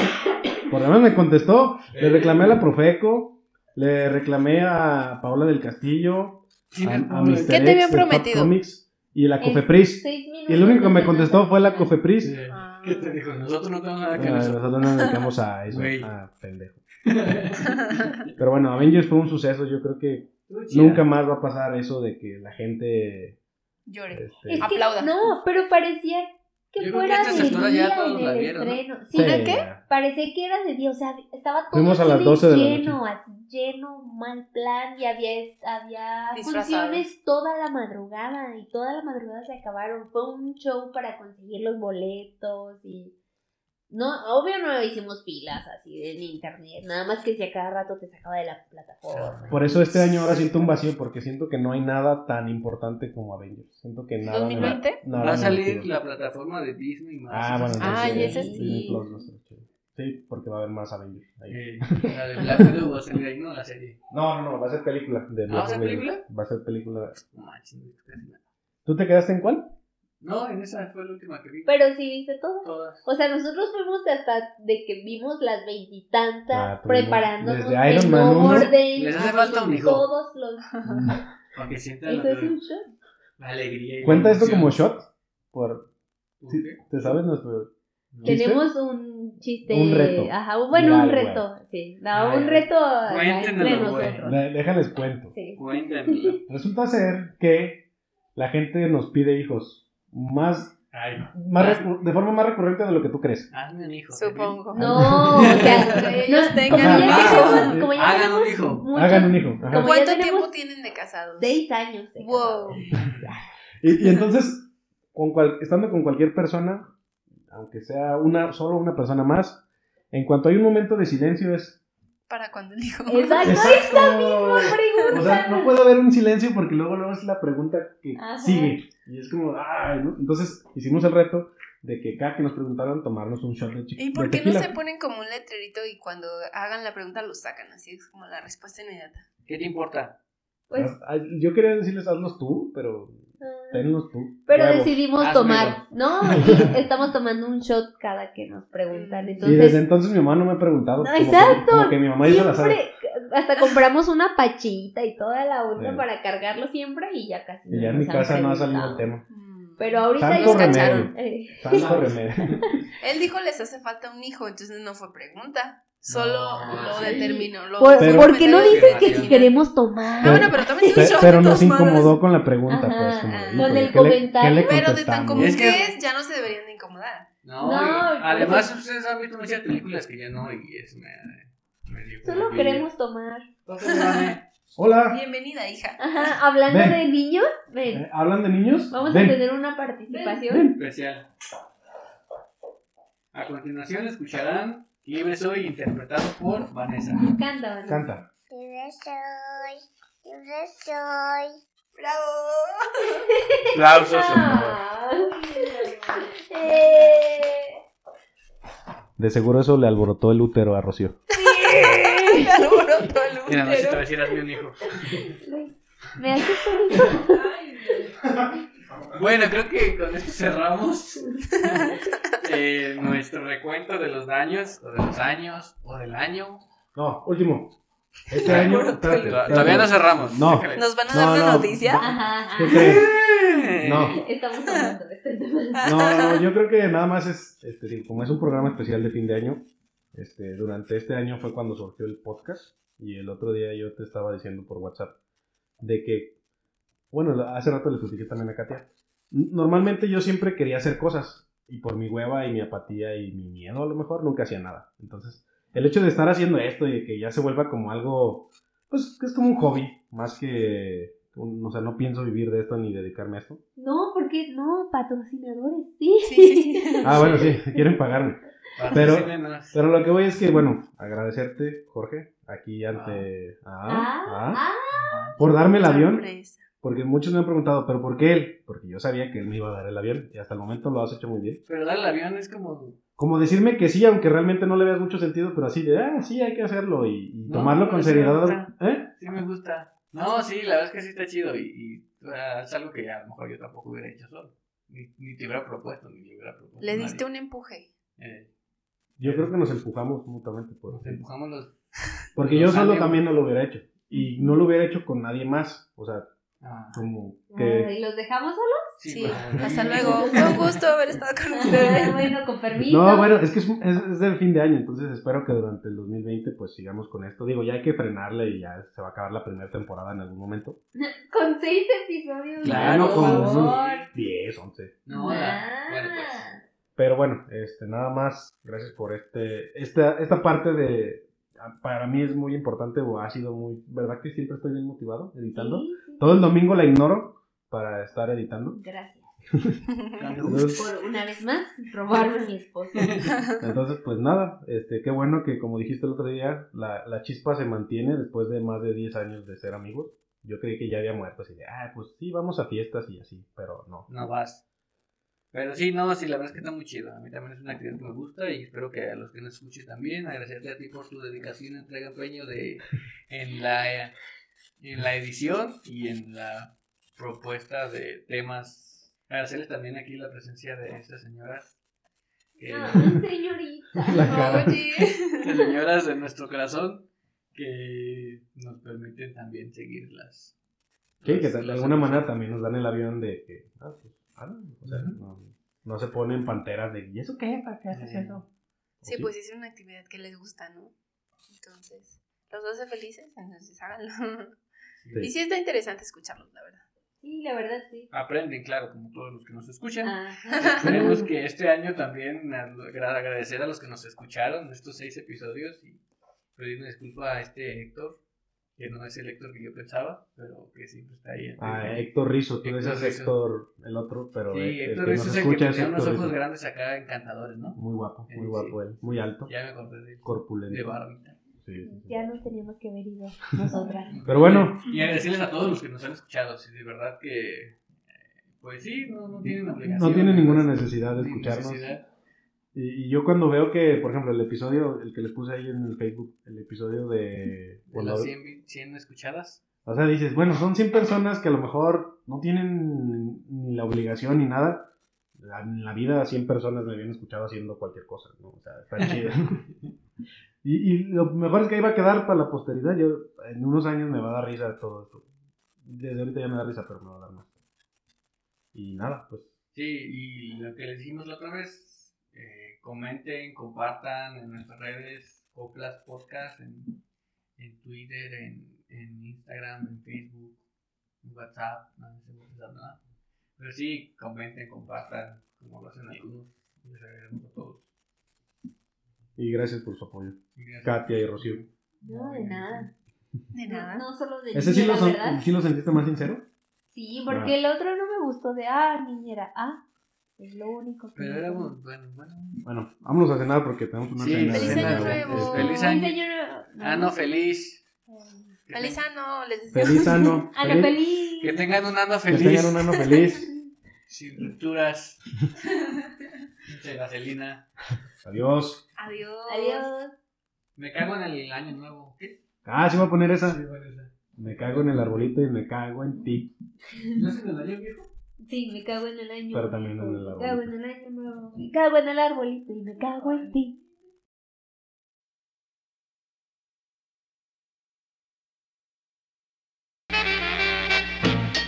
Por lo menos me contestó. Le reclamé a la Profeco, le reclamé a Paola del Castillo, a, a Mr. ¿Qué te X habían prometido? Comics y la Cofepris. Y el único que me contestó fue la. Cofepris. Sí. ¿Qué te dijo? Nosotros no tenemos nada que Ah, ver. nosotros no nos dedicamos a eso. Ah, pendejo. Pero bueno, Avengers fue un suceso. Yo creo que nunca más va a pasar eso de que la gente. Llore. este, Es que, Aplauda. no, pero parecía que Yo creo que fuera a estas de alturas ya día todos en la el vieron, ¿no? estreno. Sí, sí, ¿no? qué? Parecía que era de día, o sea, estaba todo Fuimos a el las cine 12 de la lleno, así, lleno, mal plan, y había, había funciones toda la madrugada, y toda la madrugada se acabaron. Fue un show para conseguir los boletos, y... No, obvio no hicimos filas así en internet, nada más que si a cada rato te sacaba de la plataforma. Por eso este año ahora siento un vacío, porque siento que no hay nada tan importante como Avengers. Siento que nada. me- ¿2020? nada Va a salir la plataforma de Disney más. Ah, bueno, Ah, y ese Disney sí. Plus va a. Sí, porque va a haber más Avengers. ahí. Eh, la de Black Widow va a salir ahí, ¿no? La serie. No, no, no, va a ser película. De ¿Ah, va a ser película? Va a ser película. No manches, no, casi nada. ¿Tú te quedaste en cuál? No, en esa fue la última que vi. Pero sí viste todo. Todas. O sea, nosotros fuimos hasta de que vimos las veintitantas, Ah, preparándonos desde Iron en Man uno. orden. Les hace falta un hijo. Todos los... Para que sientan Eso la, es un show. la alegría. y la Cuenta esto como shot. Por, ¿Por sí? ¿Te sabes nuestro chiste? Tenemos un chiste. Un reto. Ajá, bueno, un reto. Sí, no, Ay, un reto entre güey. nosotros. Le- Déjales cuento. Sí. Resulta ser que la gente nos pide hijos más, Ay, más de forma más recurrente de lo que tú crees. hazme un hijo. Supongo. No, o sea, Ellos tengan como ya Hagan un hijo. Hagan un hijo. ¿Cuánto tiempo tienen de casados? Seis años. de Wow. Y, y entonces, con cual- estando con cualquier persona, aunque sea una, solo una persona más, en cuanto hay un momento de silencio es... ¿Para cuándo el hijo? Exacto, Exacto. pregunta. O sea, no puedo haber un silencio porque luego, luego es la pregunta que Ajá. sigue. Y es como, ay, ¿no? Entonces hicimos el reto de que cada que nos preguntaran tomarnos un shot de, chi- ¿Y por qué no se ponen como un letrerito y cuando hagan la pregunta lo sacan? Así es como la respuesta inmediata. ¿Qué te importa? Pues, Ah, Yo quería decirles hazlos tú, pero ah, tenlos tú. pero decidimos tomar, ¿no? Y estamos tomando un shot cada que nos preguntan. Y desde entonces mi mamá no me ha preguntado. No, como que- exacto. como que mi mamá ya se la sabe. hasta compramos una pachita y toda la onda Sí. para cargarlo siempre y ya casi. Y ya en mi casa no ha salido el tema. Pero ahorita remedio. Eh, Santo remedio. Él dijo les hace falta un hijo, entonces no fue pregunta. Solo No, lo sí. determinó. Lo Por, Pero- porque no dices que si queremos tomar. Ah, bueno, pero también pero de nos incomodó con la pregunta, Ajá, pues. Ah, con el ¿qué le- comentario. Pero de tan común Es que es, ya no se deberían de incomodar. No, No, y pues- además ustedes han visto muchas películas que ya no y es me, Solo queremos tomar. Entonces, mame. Hola, Bienvenida, hija. Ajá, hablando Ven. de niños, ven, eh, ¿hablan de niños? vamos Ven. a tener una participación. Ven. especial. A continuación escucharán Libre Soy interpretado por Vanessa. Canta, Vanessa. Canta. Libre soy, libre soy. ¡Bravo! Aplausos. Ah. Eh, De seguro eso le alborotó el útero a Rocío. Me alborotó el Mira, no sé si te útero. va a decir hazme un hijo. ¿Me haces un hijo? Bueno, creo que con esto cerramos eh, nuestro recuento de los daños, o de los años, o del año. No, último. Este año. Espérate, el- Tod- espérate. Todavía no cerramos. No. ¿Nos van a No, dar una no, noticia? Ajá, ¿Qué ajá. crees? No. Estamos hablando de este tema. No, no, yo creo que nada más es, este, digo, como es un programa especial de fin de año, este, durante este año fue cuando surgió el podcast y el otro día yo te estaba diciendo por WhatsApp de que, bueno, hace rato le platiqué también a Katia, normalmente yo siempre quería hacer cosas y por mi hueva y mi apatía y mi miedo a lo mejor nunca hacía nada. Entonces, el hecho de estar haciendo esto y de que ya se vuelva como algo, pues que es como un hobby, más que, un- o sea, no pienso vivir de esto ni dedicarme a esto. No, porque no, patrocinadores, sí. Sí, sí, sí. Ah, bueno, sí, quieren pagarme. Pero-. Pero lo que voy es que, bueno, agradecerte, Jorge, aquí ante... Ah, ah, Ah, por darme el avión. Sorpresa. Porque muchos me han preguntado, ¿pero por qué él? Porque yo sabía que él me iba a dar el avión y hasta el momento lo has hecho muy bien. Pero dar el avión es como. Como decirme que sí, aunque realmente no le veas mucho sentido, pero así de, ah, sí, hay que hacerlo y, y No, tomarlo con seriedad. ¿Eh? Sí, me gusta. No, sí, la verdad es que sí está chido. Y, y, es algo que a lo mejor yo tampoco hubiera hecho solo. Ni, ni te hubiera propuesto, ni le hubiera propuesto. Le diste un empuje. Eh, Yo creo que nos empujamos mutuamente. Por, nos empujamos los. porque yo solo también no lo hubiera hecho. Y no lo hubiera hecho con nadie más. O sea, Ah, como ah, que... ¿Y los dejamos solos? Sí, pues, hasta luego. Fue un gusto haber estado con ustedes. bueno, con permiso. No, bueno, es que es, es, es del fin de año, entonces espero que durante el 2020 pues sigamos con esto. Digo, ya hay que frenarle y ya se va a acabar la primera temporada en algún momento. Con seis episodios. Claro, por como favor. unos 10, 11. No, bueno, pues. Ah. Pero bueno, este, nada más, gracias por este, esta, esta parte de, para mí es muy importante o ha sido muy, ¿verdad que siempre estoy bien motivado editando? Sí. Todo el domingo la ignoro para estar editando. Gracias. Entonces, Por una vez más, robarme a mi esposo. entonces, pues nada, este, qué bueno que como dijiste el otro día, la, la chispa se mantiene después de más de 10 años de ser amigos. Yo creí que ya había muerto, así de, ah, pues sí, vamos a fiestas y así, pero no. no vas. Pero sí, no, sí, la verdad es que está muy chido. A mí también es una actividad que me gusta y espero que a los que nos escuchen también. Agradecerte a ti por tu dedicación, entrega, empeño de, en, la, en la edición y en la propuesta de temas. Agradecerles también aquí la presencia de estas señoras. Que, Ay, señorita. La cara. Oye. estas señoras de nuestro corazón que nos permiten también seguirlas. Sí, que de alguna manera también nos dan el avión de que, ah, pues, ah, o sea, Ujú. no, no se ponen panteras de, ¿y eso qué? ¿Para qué haces Sí. eso? Sí, pues es una actividad que les gusta, ¿no? Entonces, los hace felices, entonces háganlo. Sí. Y sí está interesante escucharlos, la verdad. Sí, la verdad sí. Aprenden, claro, como todos los que nos escuchan. Esperemos que este año también agra- agradecer a los que nos escucharon estos seis episodios y pedir una disculpa a este Héctor, que no es el Héctor que yo pensaba, pero que siempre está ahí. Ah, Héctor Rizzo, tú Rizzo. Héctor el otro, pero Sí, el Héctor nos es el que tenía unos ojos Rizzo. grandes acá encantadores, ¿no? Muy guapo, muy Sí, guapo sí. él, muy alto, Ya me acordé de él. corpulento. De barbita. Sí. Ya nos teníamos que haber ido nosotras. Pero bueno, Y agradecerles a todos los que nos han escuchado, sí, de verdad que, pues sí, no, no tienen obligación. no tienen ninguna necesidad de escucharnos. necesidad. Y, yo cuando veo que, por ejemplo, el episodio, el que les puse ahí en el Facebook, el episodio de... De las 100, vi- 100 escuchadas. O sea, dices, bueno, son 100 personas que a lo mejor no tienen ni la obligación ni nada. La- En la vida 100 personas me habían escuchado haciendo cualquier cosa, ¿no? O sea, está chido. y, y lo mejor es que ahí va a quedar para la posteridad. Yo, en unos años me va a dar risa todo esto. Desde ahorita ya me da risa, pero me va a dar más. Y nada, pues Sí, y lo que les dijimos la otra vez, eh, comenten, compartan en nuestras redes, Coplas Podcast, en, en Twitter, en, en Instagram, en Facebook, en WhatsApp, no, sé nada. Pero sí, comenten, compartan, como lo hacen algunos, les agradecemos a todos. Y gracias por su apoyo. Gracias. Katia y Rocío. No, de nada. De nada. No, no solo de ¿Ese sí lo, niñera, son- ¿verdad? sí lo sentiste más sincero? Sí, porque el otro no me gustó de, ah, niñera, ah, es lo único que... Pero éramos, bueno, bueno. Bueno, vámonos a cenar porque tenemos una Sí, cena. feliz de año nuevo. Este, Feliz año. Ah, no, feliz. Feliz ano, les Feliz ano. Ah, no, feliz. Que tengan un ano Que feliz. tengan un ano feliz. Sin rupturas. Mucha gasolina. Adiós. Adiós. Adiós. Me cago en el año nuevo. ¿Qué? Ah, sí voy a poner esa. Sí, bueno, esa. Me cago en el arbolito y me cago en ti. ¿No es en el año viejo? Sí, me cago en el año. Pero también en el Me arbolito. cago en el año nuevo. Me cago en el arbolito y me cago en ti.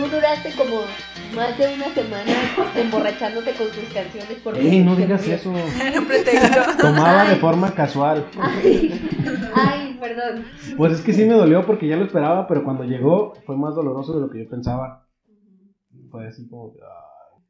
Tú duraste como más de una semana emborrachándote con sus canciones por ¡Ey, no digas eso! Era un pretexto. Tomaba de forma casual. Ay, ay, perdón. Pues es que sí me dolió porque ya lo esperaba, pero cuando llegó fue más doloroso de lo que yo pensaba. Fue así como, que, ah.